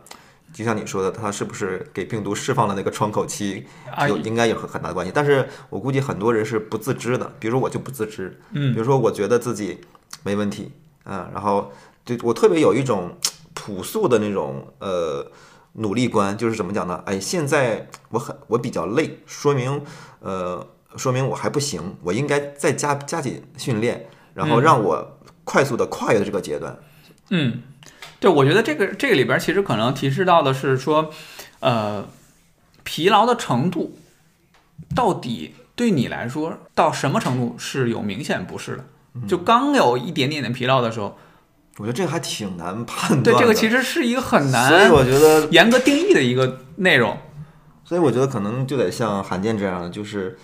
就像你说的，它是不是给病毒释放了那个窗口期，啊有应该有很很大的关系。但是我估计很多人是不自知的，比如说我就不自知，嗯比如说我觉得自己没问题，嗯，然后对我特别有一种朴素的那种呃努力观，就是怎么讲呢？哎，现在我很我比较累，说明呃说明我还不行，我应该再加加紧训练，然后嗯让我快速的跨越这个阶段。嗯，对，我觉得这个这个里边其实可能提示到的是说，呃，疲劳的程度到底对你来说到什么程度是有明显不适的？就刚有一点点的疲劳的时候，我觉得这个还挺难判断的。对这个其实是一个很难所以我觉得，严格定义的一个内容。所以我觉得可能就得像罕见这样的，就是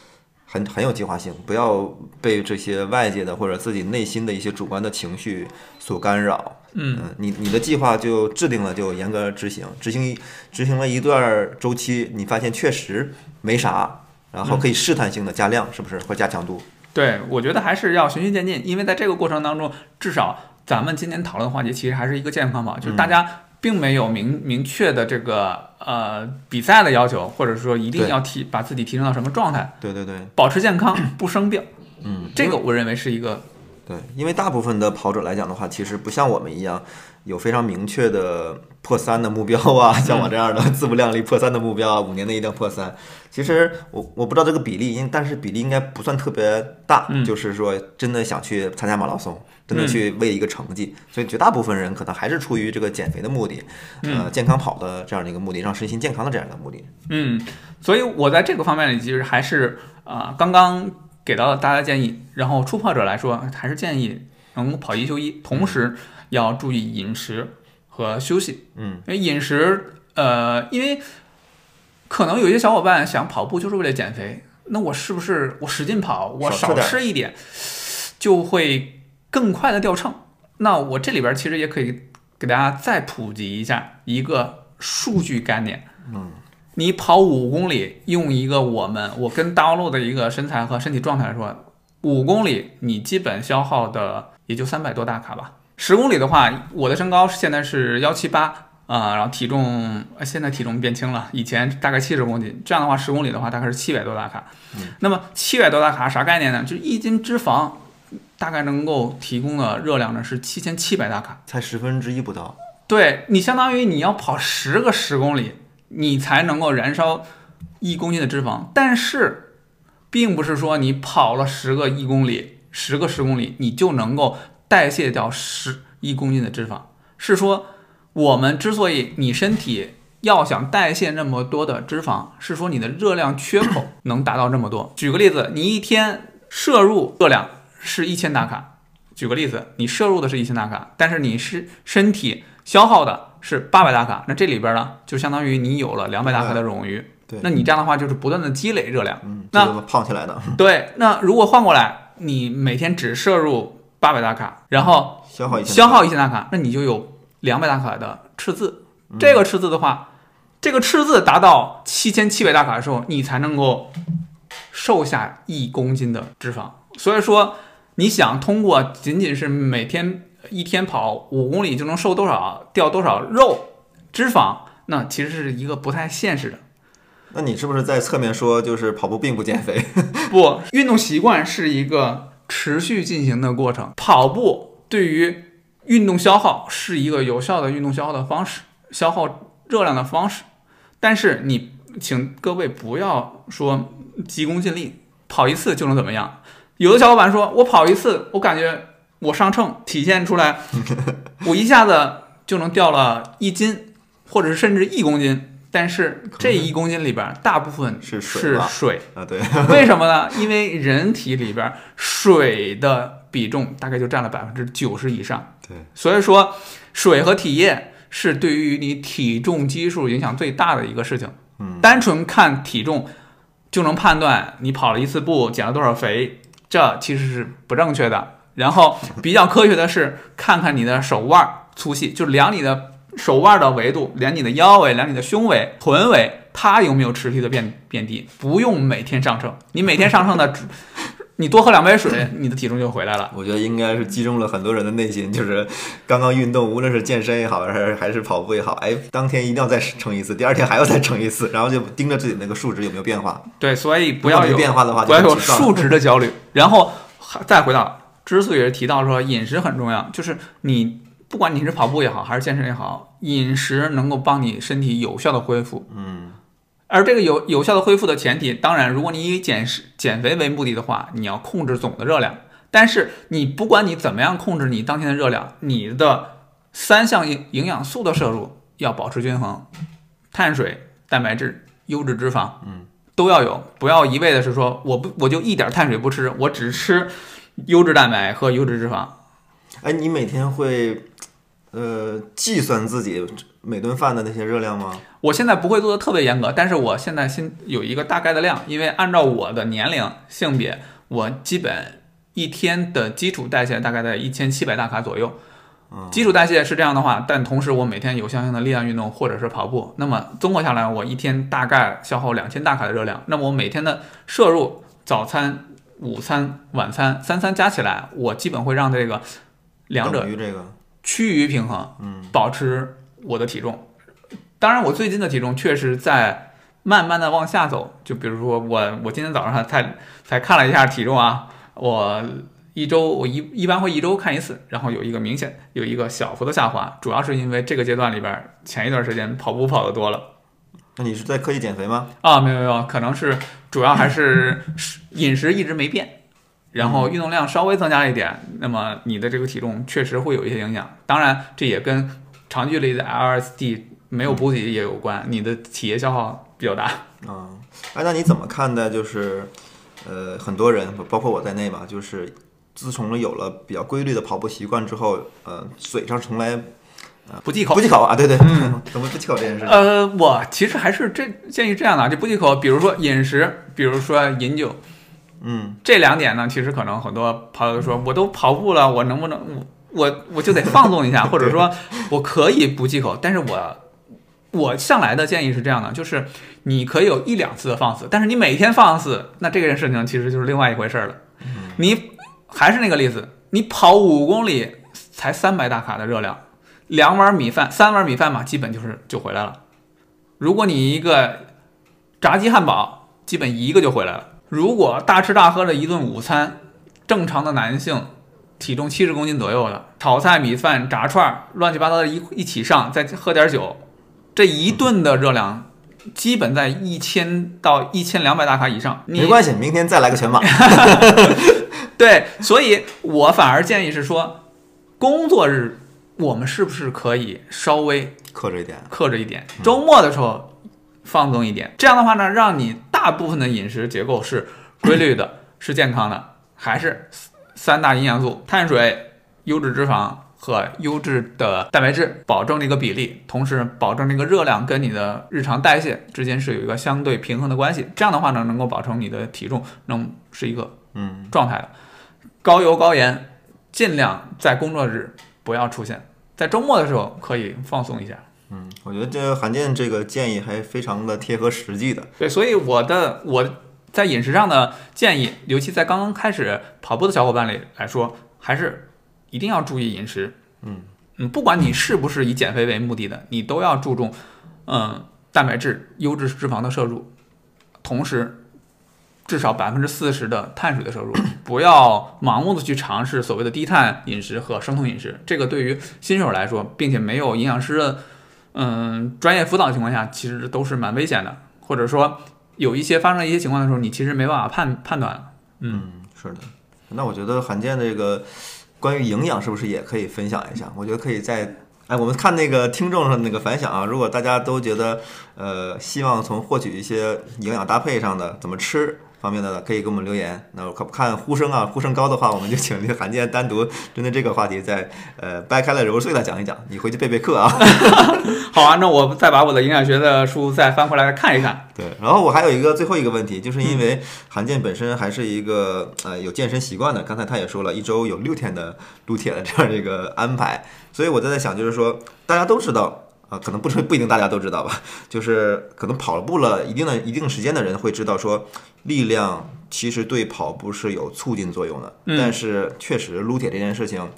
很很有计划性，不要被这些外界的或者自己内心的一些主观的情绪所干扰。嗯嗯，你你的计划就制定了，就严格执行，执行一执行了一段周期，你发现确实没啥，然后可以试探性的加量，是不是或加强度？对，我觉得还是要循序渐进，因为在这个过程当中，至少咱们今天讨论的话题其实还是一个健康嘛，就是大家并没有明明确的这个呃比赛的要求，或者说一定要提把自己提升到什么状态，对对对，保持健康不生病，嗯，这个我认为是一个对，因为大部分的跑者来讲的话，其实不像我们一样有非常明确的破三的目标啊，像我这样的自不量力破三的目标啊，五年内一定要破三。其实我我不知道这个比例，因但是比例应该不算特别大，嗯。就是说真的想去参加马拉松，真的去为一个成绩，所以绝大部分人可能还是出于这个减肥的目的，呃，健康跑的这样的一个目的，让身心健康的这样一个目的。嗯，所以我在这个方面里，其实还是啊、刚刚给到了大家建议，然后初跑者来说，还是建议能跑一休一，同时要注意饮食和休息。嗯，因为饮食，呃，因为可能有些小伙伴想跑步就是为了减肥，那我是不是我使劲跑，我少少吃一点，就会更快的掉秤？那我这里边其实也可以给大家再普及一下一个数据概念。嗯，你跑五公里，用一个我们我跟大望路的一个身材和身体状态来说，五公里你基本消耗的也就三百多大卡吧。十公里的话，我的身高现在是幺七八啊，然后体重呃现在体重变轻了，以前大概七十公斤，这样的话十公里的话大概是七百多大卡。那么七百多大卡啥概念呢？就是一斤脂肪大概能够提供的热量呢是七千七百大卡。才十分之一不到。对你相当于你要跑十个十公里，你才能够燃烧一公斤的脂肪。但是，并不是说你跑了十个一公里、十个十公里，你就能够代谢掉十一公斤的脂肪。是说，我们之所以你身体要想代谢那么多的脂肪，是说你的热量缺口能达到这么多。举个例子，你一天摄入热量是一千大卡。举个例子，你摄入的是一千大卡，但是你是身体消耗的是八百大卡，那这里边呢，就相当于你有了两百大卡的冗余。对那你这样的话就是不断的积累热量。嗯，那这个胖起来的，对，那如果换过来，你每天只摄入八百大卡，然后消耗一千，消耗一千大卡，那你就有两百大卡的赤字。这个赤字的话，这个赤字达到七千七百大卡的时候，你才能够瘦下一公斤的脂肪。所以说，你想通过仅仅是每天一天跑五公里就能瘦多少，掉多少肉脂肪，那其实是一个不太现实的。那你是不是在侧面说，就是跑步并不减肥？不，运动习惯是一个持续进行的过程。跑步对于运动消耗是一个有效的运动消耗的方式，消耗热量的方式。但是你，请各位不要说急功近利，跑一次就能怎么样。有的小伙伴说，我跑一次，我感觉我上秤体现出来，我一下子就能掉了一斤，或者是甚至一公斤。但是这一公斤里边，大部分是水啊，对，为什么呢？因为人体里边水的比重大概就占了百分之九十以上。对，所以说水和体液是对于你体重基数影响最大的一个事情。嗯，单纯看体重就能判断你跑了一次步减了多少肥，这其实是不正确的。然后比较科学的是看看你的手腕粗细，就量你的手腕的维度，量你的腰围，量你的胸围、臀围，它有没有持续的变变低？不用每天上秤，你每天上秤的，你多喝两杯水，你的体重就回来了。我觉得应该是击中了很多人的内心，就是刚刚运动，无论是健身也好，还是还是跑步也好，哎，当天一定要再称一次，第二天还要再称一次，然后就盯着自己那个数值有没有变化。对，所以不要有变化的话，不要有数值的焦虑。然后还再回到之所以是提到说饮食很重要，就是你不管你是跑步也好，还是健身也好，饮食能够帮你身体有效的恢复。嗯，而这个有有效的恢复的前提，当然，如果你以减食减肥为目的的话，你要控制总的热量。但是你不管你怎么样控制你当天的热量，你的三项营营养素的摄入要保持均衡，碳水、蛋白质、优质脂肪，嗯，都要有，不要一味的是说我不我就一点碳水不吃，我只吃优质蛋白和优质脂肪。哎，你每天会呃计算自己每顿饭的那些热量吗？我现在不会做的特别严格，但是我现在先有一个大概的量，因为按照我的年龄、性别，我基本一天的基础代谢大概在一千七百大卡左右。嗯基础代谢是这样的话，但同时我每天有相应的力量运动或者是跑步，那么综合下来，我一天大概消耗两千大卡的热量。那么我每天的摄入，早餐、午餐、晚餐三餐加起来，我基本会让这个两者于这个，趋于平衡，嗯，保持我的体重。当然，我最近的体重确实在慢慢的往下走。就比如说我，我今天早上才才看了一下体重啊，我一周我一一般会一周看一次，然后有一个明显有一个小幅的下滑，主要是因为这个阶段里边前一段时间跑步跑的多了那你是在刻意减肥吗？啊，没有没有，可能是主要还是饮食一直没变，然后运动量稍微增加一点，那么你的这个体重确实会有一些影响。当然，这也跟长距离的 LSD 没有补给也有关，你的体液消耗比较大。啊，哎，那你怎么看待就是，呃，很多人包括我在内吧，就是自从有了比较规律的跑步习惯之后，呃，嘴上从来不忌口不忌口啊，对对，怎么不忌口这件事？呃，我其实还是这建议这样的，就不忌口，比如说饮食，比如说饮酒，嗯，这两点呢，其实可能很多朋友说，我都跑步了，我能不能我我我就得放纵一下，或者说我可以不忌口，但是我我向来的建议是这样的，就是你可以有一两次的放肆，但是你每天放肆，那这件事情其实就是另外一回事儿了。你还是那个例子，你跑五公里才三百大卡的热量，两碗米饭，三碗米饭嘛，基本就是就回来了。如果你一个炸鸡汉堡，基本一个就回来了。如果大吃大喝的一顿午餐，正常的男性体重七十公斤左右的，炒菜、米饭、炸串儿，乱七八糟的一一起上，再喝点酒，这一顿的热量基本在一千到一千两百大卡以上。没关系，明天再来个全马。对，所以我反而建议是说，工作日我们是不是可以稍微克制一点，克制一点，周末的时候放纵一点。这样的话呢，让你大部分的饮食结构是规律的，是健康的，还是三大营养素：碳水、优质脂肪和优质的蛋白质，保证这个比例，同时保证这个热量跟你的日常代谢之间是有一个相对平衡的关系。这样的话呢，能够保证你的体重能是一个嗯，状态的。高油高盐，尽量在工作日不要出现，在周末的时候可以放松一下。嗯，我觉得这个罕见这个建议还非常的贴合实际的。对，所以我的我在饮食上的建议，尤其在刚刚开始跑步的小伙伴里来说，还是一定要注意饮食。嗯嗯，不管你是不是以减肥为目的的，你都要注重嗯蛋白质、优质脂肪的摄入，同时至少百分之四十的碳水的摄入，不要盲目的去尝试所谓的低碳饮食和生酮饮食。这个对于新手来说，并且没有营养师的嗯专业辅导情况下，其实都是蛮危险的，或者说有一些发生一些情况的时候，你其实没办法判判断。嗯，是的。那我觉得罕见的这个关于营养是不是也可以分享一下？我觉得可以在哎，我们看那个听众上那个反响啊，如果大家都觉得呃希望从获取一些营养搭配上的怎么吃。方面的可以给我们留言。那我看看呼声啊，呼声高的话，我们就请这个罕见单独针对这个话题再呃掰开了揉碎了讲一讲。你回去备备课啊。好啊，那我再把我的营养学的书再翻回来看一看。对，然后我还有一个最后一个问题，就是因为罕见本身还是一个呃有健身习惯的，刚才他也说了一周有六天的撸铁的这样的一个安排，所以我在在想，就是说大家都知道。啊，可能不是不一定大家都知道吧，就是可能跑步了一定的一定时间的人会知道说，力量其实对跑步是有促进作用的，嗯但是确实撸铁这件事情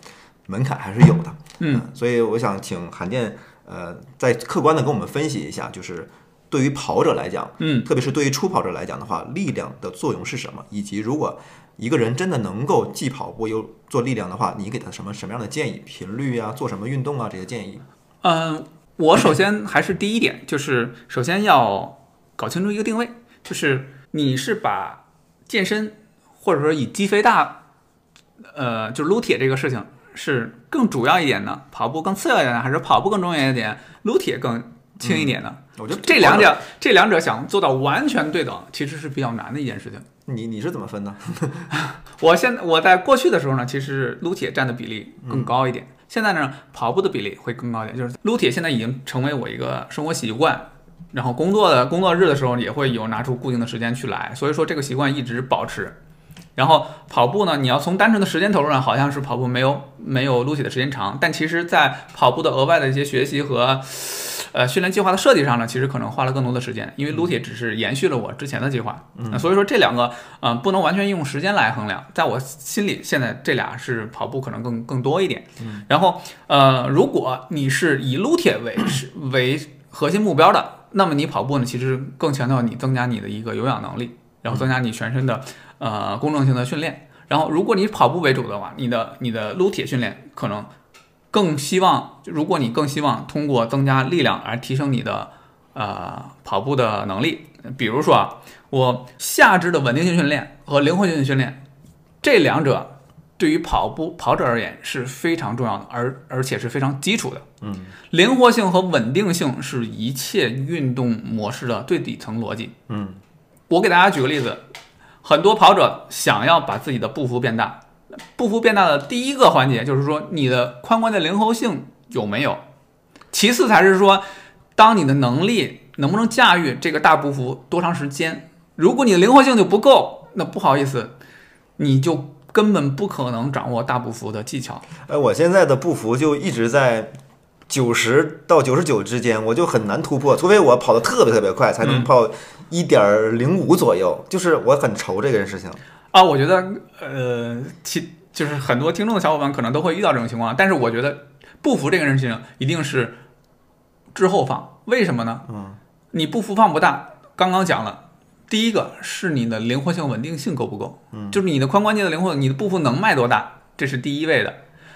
门槛还是有的，嗯，所以我想请韩健呃再客观的跟我们分析一下，就是对于跑者来讲，嗯，特别是对于初跑者来讲的话，力量的作用是什么？以及如果一个人真的能够既跑步又做力量的话，你给他什么什么样的建议？频率啊，做什么运动啊这些建议？嗯，我首先还是第一点，就是首先要搞清楚一个定位，就是你是把健身或者说以肌肥大，呃，就撸铁这个事情是更主要一点呢，跑步更次要一点呢，还是跑步更重要一点，撸铁更轻一点呢？我觉得这两者，这两者想做到完全对等，其实是比较难的一件事情。你你是怎么分的？我现我在过去的时候呢，其实撸铁占的比例更高一点。现在呢，跑步的比例会更高一点。就是撸铁现在已经成为我一个生活习惯，然后工作的工作日的时候也会有拿出固定的时间去来，所以说这个习惯一直保持。然后跑步呢，你要从单纯的时间投入上，好像是跑步没有没有撸铁的时间长，但其实，在跑步的额外的一些学习和呃训练计划的设计上呢，其实可能花了更多的时间，因为撸铁只是延续了我之前的计划。嗯，所以说这两个呃不能完全用时间来衡量，在我心里现在这俩是跑步可能更更多一点。嗯，然后呃，如果你是以撸铁为是为核心目标的，那么你跑步呢，其实更强调你增加你的一个有氧能力，然后增加你全身的呃功能性的训练。然后，如果你跑步为主的话，你的你的撸铁训练可能更希望，如果你更希望通过增加力量来提升你的呃跑步的能力，比如说啊，我下肢的稳定性训练和灵活性训练这两者对于跑步跑者而言是非常重要的，而而且是非常基础的。嗯，灵活性和稳定性是一切运动模式的最底层逻辑。嗯，我给大家举个例子，很多跑者想要把自己的步幅变大，步幅变大的第一个环节就是说你的髋关节灵活性有没有，其次才是说，当你的能力能不能驾驭这个大步幅多长时间。如果你的灵活性就不够，那不好意思，你就根本不可能掌握大步幅的技巧。哎，我现在的步幅就一直在九十到九十九之间，我就很难突破，除非我跑得特别特别快，才能嗯跑一点零五左右。就是我很愁这个事情。啊，我觉得呃，其就是很多听众的小伙伴可能都会遇到这种情况，但是我觉得步幅这个事情一定是之后放，为什么呢？嗯，你步幅放不大，刚刚讲了，第一个是你的灵活性、稳定性够不够，嗯就是你的髋关节的灵活，你的步幅能迈多大，这是第一位的。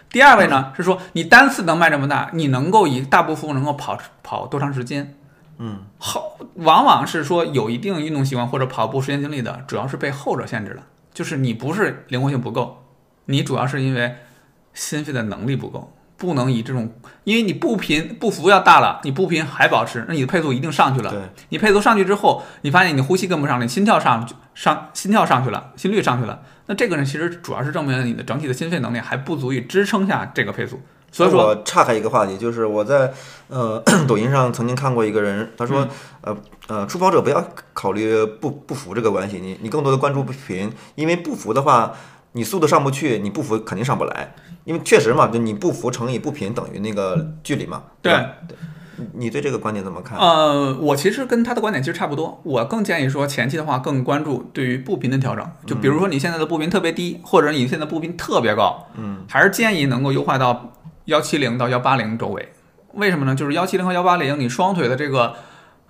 第二位呢是说你单次能迈这么大，你能够以大步幅能够跑跑多长时间？嗯，好，往往是说有一定运动习惯或者跑步时间经历的，主要是被后者限制了。就是你不是灵活性不够，你主要是因为心肺的能力不够，不能以这种，因为你步频步幅要大了，你步频还保持，那你的配速一定上去了。对，你配速上去之后，你发现你的呼吸跟不上了，你心跳上去上心跳上去了，心率上去了，那这个呢，其实主要是证明了你的整体的心肺能力还不足以支撑下这个配速。所以说，我岔开一个话题，就是我在呃 抖音上曾经看过一个人，他说、呃呃初跑者不要考虑步步幅这个关系，你你更多的关注步频，因为步幅的话，你速度上不去，你步幅肯定上不来，因为确实嘛，就你步幅乘以步频等于那个距离嘛，对？对，你你对这个观点怎么看？呃，我其实跟他的观点其实差不多，我更建议说前期的话更关注对于步频的调整，就比如说你现在的步频特别低，或者你现在步频特别高，嗯，还是建议能够优化到幺七零到幺八零周围。为什么呢？就是幺七零和幺八零，你双腿的这个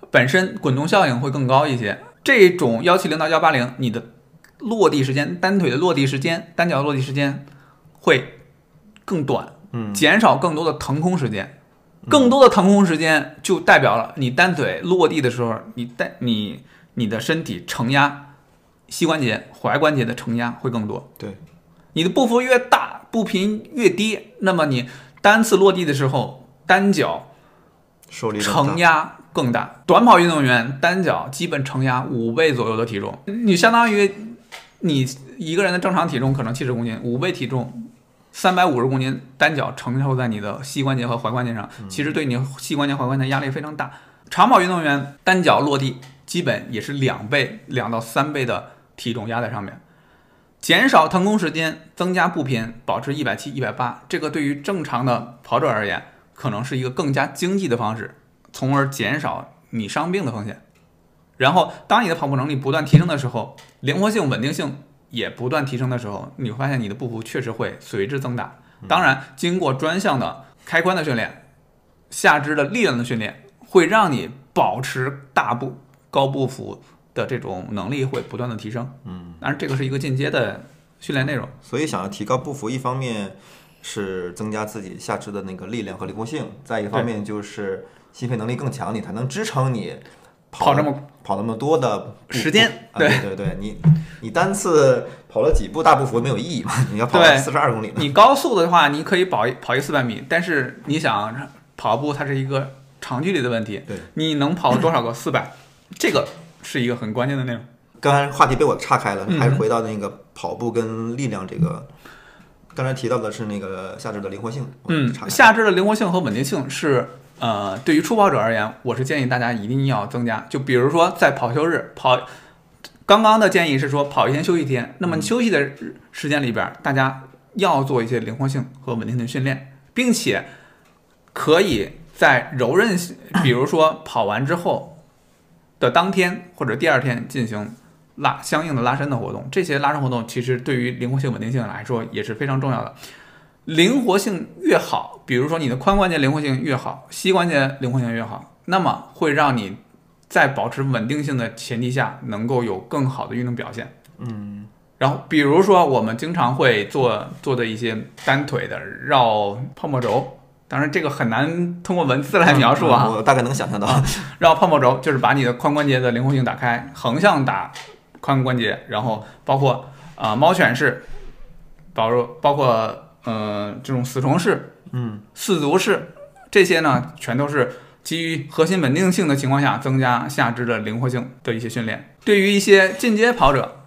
本身滚动效应会更高一些。这种幺七零到幺八零，你的落地时间，单腿的落地时间，单脚落地时间会更短，嗯，减少更多的腾空时间。更多的腾空时间就代表了你单腿落地的时候，你带你你的身体承压，膝关节、踝关节的承压会更多。对，你的步幅越大，步频越低，那么你单次落地的时候，单脚承压更大。短跑运动员单脚基本承压五倍左右的体重，你相当于你一个人的正常体重可能七十公斤，五倍体重。三百五十公斤单脚承受在你的膝关节和踝关节上，其实对你膝关节、踝关节压力非常大。长跑运动员单脚落地，基本也是两倍、两到三倍的体重压在上面。减少腾空时间，增加步频，保持一百七、一百八，这个对于正常的跑者而言，可能是一个更加经济的方式，从而减少你伤病的风险。然后，当你的跑步能力不断提升的时候，灵活性、稳定性也不断提升的时候，你会发现你的步幅确实会随之增大。当然，经过专项的开关的训练，下肢的力量的训练，会让你保持大步高步幅的这种能力会不断的提升。嗯，当然，这个是一个进阶的训练内容。所以想要提高步幅，一方面是增加自己下肢的那个力量和灵活性，再一方面就是心肺能力更强，你才能支撑你跑这么跑那么多的时间啊、对对对对，你你单次跑了几步大步幅没有意义嘛？你要跑对四十二公里呢，你高速的话，你可以跑一跑一四百米，但是你想跑步，它是一个长距离的问题。对，你能跑多少个四百？这个是一个很关键的内容。刚才话题被我岔开了，嗯还是回到那个跑步跟力量这个。刚才提到的是那个下肢的灵活性，嗯下肢的灵活性和稳定性是呃，对于初跑者而言，我是建议大家一定要增加。就比如说在跑休日跑，刚刚的建议是说跑一天休息一天，那么休息的日时间里边，大家要做一些灵活性和稳定的训练，并且可以在柔韧性，比如说跑完之后的当天或者第二天进行拉相应的拉伸的活动。这些拉伸活动其实对于灵活性、稳定性来说也是非常重要的。灵活性越好，比如说你的髋关节灵活性越好，膝关节灵活性越好，那么会让你在保持稳定性的前提下，能够有更好的运动表现。嗯，然后比如说我们经常会做做的一些单腿的绕泡沫轴，当然这个很难通过文字来描述啊。我大概能想象到。绕泡沫轴就是把你的髋关节的灵活性打开，横向打髋关节，然后包括啊、呃猫犬式，包括包括呃这种死虫式、嗯四足式，这些呢全都是基于核心稳定性的情况下增加下肢的灵活性的一些训练。对于一些进阶跑者，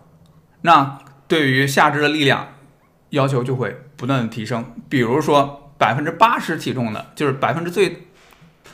那对于下肢的力量要求就会不断的提升。比如说百分之八十体重的，就是百分之最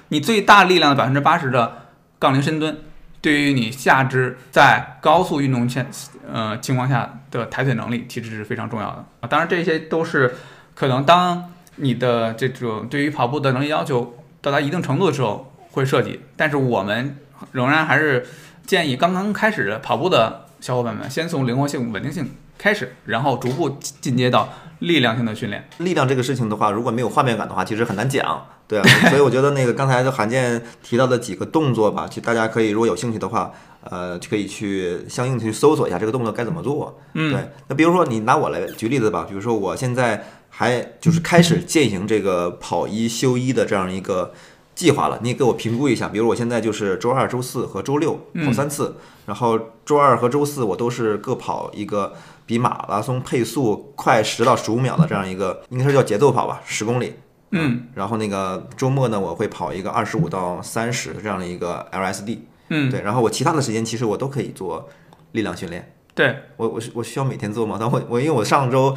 你最大力量的百分之八十的杠铃深蹲，对于你下肢在高速运动前呃情况下的抬腿能力，其实是非常重要的啊。当然，这些都是可能当你的这种对于跑步的能力要求到达一定程度的时候会涉及，但是我们仍然还是建议刚刚开始跑步的小伙伴们，先从灵活性、稳定性开始，然后逐步进阶到力量性的训练。力量这个事情的话，如果没有画面感的话，其实很难讲。对啊，所以我觉得那个刚才的韩健提到的几个动作吧，其实大家可以如果有兴趣的话，呃，就可以去相应的去搜索一下这个动作该怎么做。嗯，对。那比如说你拿我来举例子吧，比如说我现在还就是开始践行这个跑一休一的这样一个计划了，你也给我评估一下。比如我现在就是周二、周四和周六跑三次，然后周二和周四我都是各跑一个比马拉松配速快十到十五秒的这样一个，应该是叫节奏跑吧，十公里。嗯然后那个周末呢，我会跑一个二十五到三十这样的一个 LSD。嗯，对，然后我其他的时间其实我都可以做力量训练。对，我我是我需要每天做吗？但我我因为我上周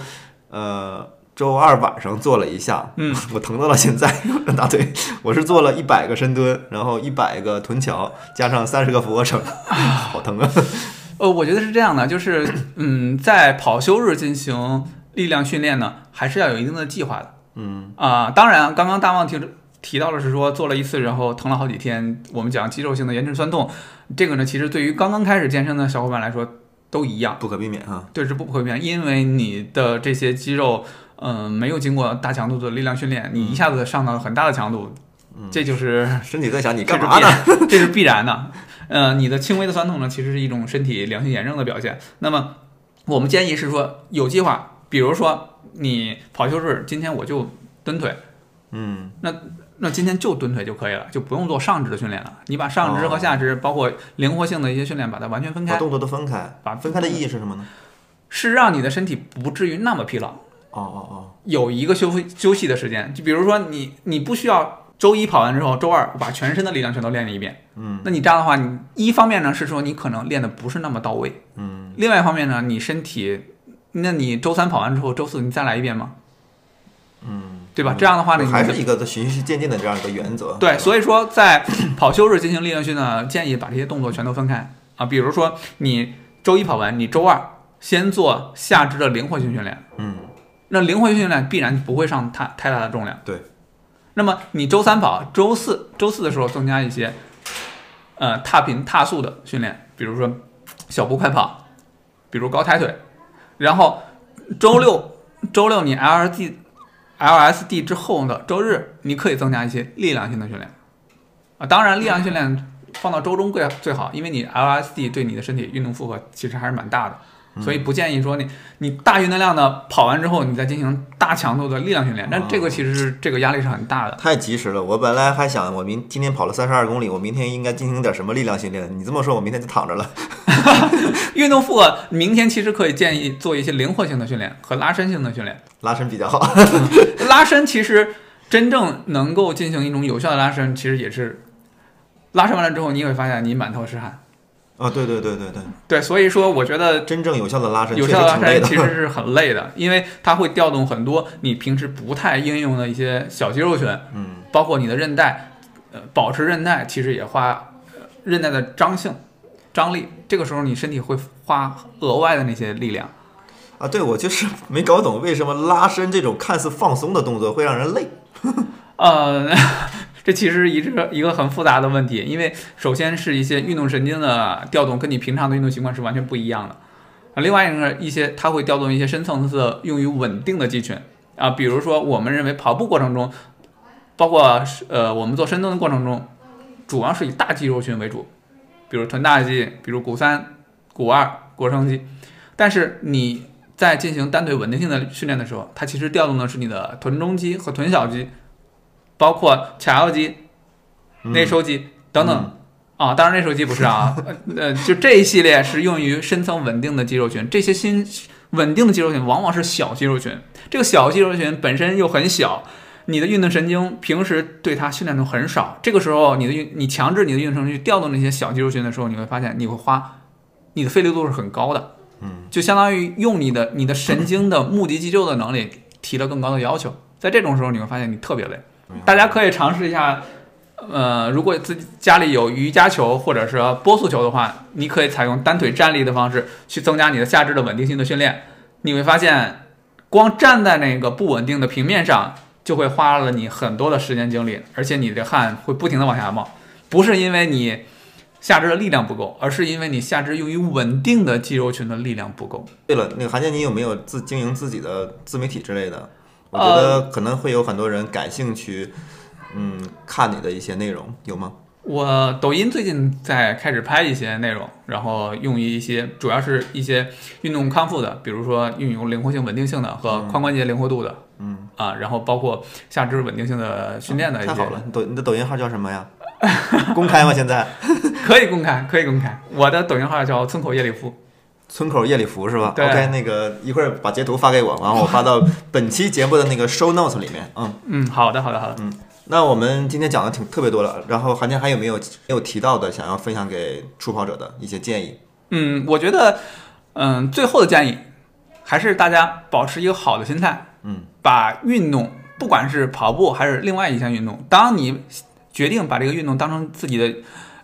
呃周二晚上做了一下，嗯，我疼到了现在大腿，我是做了一百个深蹲，然后一百个臀桥，加上三十个俯卧撑，好疼啊！呃，我觉得是这样的，就是嗯，在跑休日进行力量训练呢，还是要有一定的计划的。嗯啊、当然，刚刚大旺提提到的是说做了一次，然后疼了好几天。我们讲肌肉性的炎症酸痛，这个呢，其实对于刚刚开始健身的小伙伴来说都一样，不可避免啊。对，是不可避免，因为你的这些肌肉，嗯、没有经过大强度的力量训练，你一下子上到很大的强度，这就是 身体在想你干嘛呢？这是必然的。呃，你的轻微的酸痛呢，其实是一种身体良性炎症的表现。那么，我们建议是说有计划，比如说你跑休日，今天我就蹲腿，嗯那今天就蹲腿就可以了，就不用做上肢的训练了。你把上肢和下肢，包括灵活性的一些训练，把它完全分开，把动作都分开，把分开的意义是什么呢？是让你的身体不至于那么疲劳。哦哦哦，有一个休息休息的时间，就比如说你你不需要周一跑完之后，周二把全身的力量全都练了一遍。嗯那你这样的话，你一方面呢是说你可能练的不是那么到位，嗯另外一方面呢，你身体，那你周三跑完之后，周四你再来一遍吗？嗯，对吧？这样的话呢，你还是一个循序渐进的这样一个原则。对，所以说在跑休日进行力量训呢，建议把这些动作全都分开啊。比如说你周一跑完，你周二先做下肢的灵活性训练，嗯那灵活性训练必然不会上太太大的重量。对。那么你周三跑，周四周四的时候增加一些，呃，踏频踏速的训练，比如说小步快跑，比如高抬腿，然后周六周六你 LSD LSD 之后的周日，你可以增加一些力量性的训练，啊，当然力量训练放到周中最最好，因为你 LSD 对你的身体运动负荷其实还是蛮大的。所以不建议说你你大运动量的跑完之后，你再进行大强度的力量训练，那这个其实是这个压力是很大的。太及时了，我本来还想我明今天跑了三十二公里，我明天应该进行点什么力量训练。你这么说，我明天就躺着了。运动负荷，明天其实可以建议做一些灵活性的训练和拉伸性的训练。拉伸比较好。拉伸其实真正能够进行一种有效的拉伸，其实也是拉伸完了之后，你也会发现你满头是汗。哦，对对对对对，对，所以说我觉得真正有效的拉伸，有效的拉伸其实 是很累的，因为它会调动很多你平时不太应用的一些小肌肉群，嗯，包括你的韧带，呃，保持韧带其实也花呃韧带的张性、张力，这个时候你身体会花额外的那些力量。啊，对我就是 没搞懂为什么拉伸这种看似放松的动作会让人累。呃，这其实一个一个很复杂的问题，因为首先是一些运动神经的调动跟你平常的运动习惯是完全不一样的。啊，另外一个一些它会调动一些深层次的用于稳定的肌群啊，比如说我们认为跑步过程中，包括呃我们做深蹲的过程中，主要是以大肌肉群为主，比如臀大肌，比如股三、股二、腘绳肌。但是你在进行单腿稳定性的训练的时候，它其实调动的是你的臀中肌和臀小肌，包括髂腰肌、内收肌等等。啊，当然内收肌不是啊，呃，就这一系列是用于深层稳定的肌肉群。这些新稳定的肌肉群往往是小肌肉群，这个小肌肉群本身又很小，你的运动神经平时对它训练的很少。这个时候，你的运你强制你的运动神经去调动那些小肌肉群的时候，你会发现你会花你的费力度是很高的。嗯，就相当于用你的你的神经的目的肌肉的能力提了更高的要求。在这种时候，你会发现你特别累。大家可以尝试一下。呃，如果自己家里有瑜伽球或者是波速球的话，你可以采用单腿站立的方式去增加你的下肢的稳定性的训练。你会发现，光站在那个不稳定的平面上，就会花了你很多的时间精力，而且你的汗会不停的往下冒。不是因为你下肢的力量不够，而是因为你下肢用于稳定的肌肉群的力量不够。对了，那个韩建，你有没有自经营自己的自媒体之类的？我觉得可能会有很多人感兴趣。嗯，看你的一些内容有吗？我抖音最近在开始拍一些内容，然后用于一些主要是一些运动康复的，比如说运用灵活性、稳定性的和髋关节灵活度的，嗯啊，然后包括下肢稳定性的训练的一些。太好了，你抖你的抖音号叫什么呀？公开吗？现在 可以公开，可以公开。我的抖音号叫村口叶里夫，村口夜里服是吧对？OK，那个一会儿把截图发给我，然后我发到本期节目的那个 show notes 里面。嗯嗯，好的，好的，好的。嗯。那我们今天讲的挺特别多了，然后韩天还有没有没有提到的想要分享给初跑者的一些建议？嗯，我觉得，嗯，最后的建议还是大家保持一个好的心态，嗯，把运动，不管是跑步还是另外一项运动，当你决定把这个运动当成自己的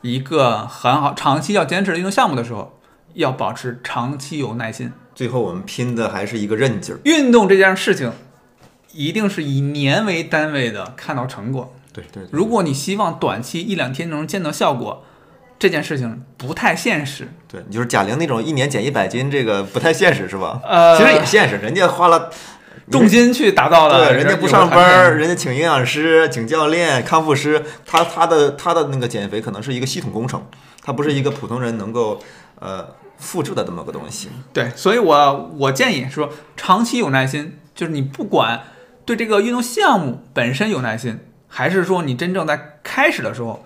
一个很好长期要坚持的运动项目的时候，要保持长期有耐心。最后我们拼的还是一个韧劲儿。运动这件事情。一定是以年为单位的看到成果。对对，如果你希望短期一两天能见到效果，这件事情不太现实。对，你就是贾玲那种一年减一百斤，这个不太现实，是吧？呃，其实也现实，人家花了重金去达到了，对，人家不上班，人家请营养师、请教练、康复师，他他的他的那个减肥可能是一个系统工程，他不是一个普通人能够呃复制的这么个东西。对，所以我我建议说，长期有耐心，就是你不管。对这个运动项目本身有耐心，还是说你真正在开始的时候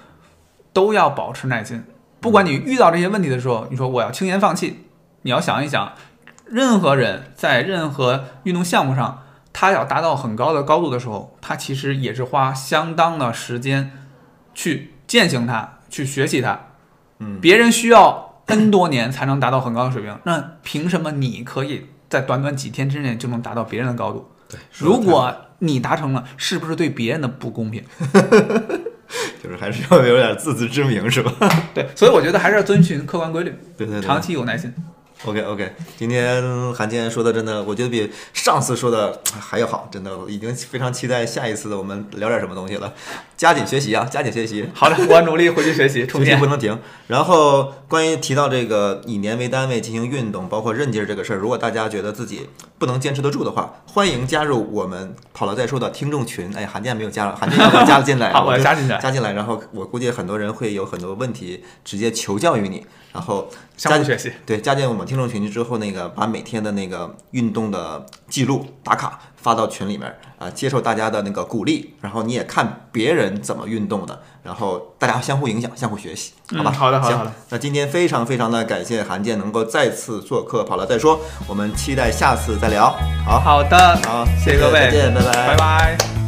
都要保持耐心？不管你遇到这些问题的时候，你说我要轻言放弃，你要想一想，任何人在任何运动项目上，他要达到很高的高度的时候，他其实也是花相当的时间去践行它，去学习它。嗯，别人需要 N 多年才能达到很高的水平，那凭什么你可以在短短几天之内就能达到别人的高度？对，如果你达成了，是不是对别人的不公平？就是还是要有点自知之明，是吧？对，所以我觉得还是要遵循客观规律，对对对，长期有耐心。OK OK，今天韩健说的真的，我觉得比上次说的 还要好，真的已经非常期待下一次的我们聊点什么东西了。加紧学习啊，加紧学习。好的，我努力回去学习，学习不能停。然后关于提到这个以年为单位进行运动，包括韧劲儿这个事儿，如果大家觉得自己不能坚持得住的话，欢迎加入我们跑了再说的听众群。哎，韩健没有加了，韩健加了进来？好，我加进来，加进来。然后我估计很多人会有很多问题直接求教于你。然后相互学习，对，加进我们听众群之后，那个把每天的那个运动的记录打卡发到群里面啊，接受大家的那个鼓励，然后你也看别人怎么运动的，然后大家相互影响，相互学习，好吧？好的，好的，好的。那今天非常非常的感谢韩健能够再次做客，跑了再说，我们期待下次再聊。好，好的，好，谢谢各位，再见，拜拜，拜拜。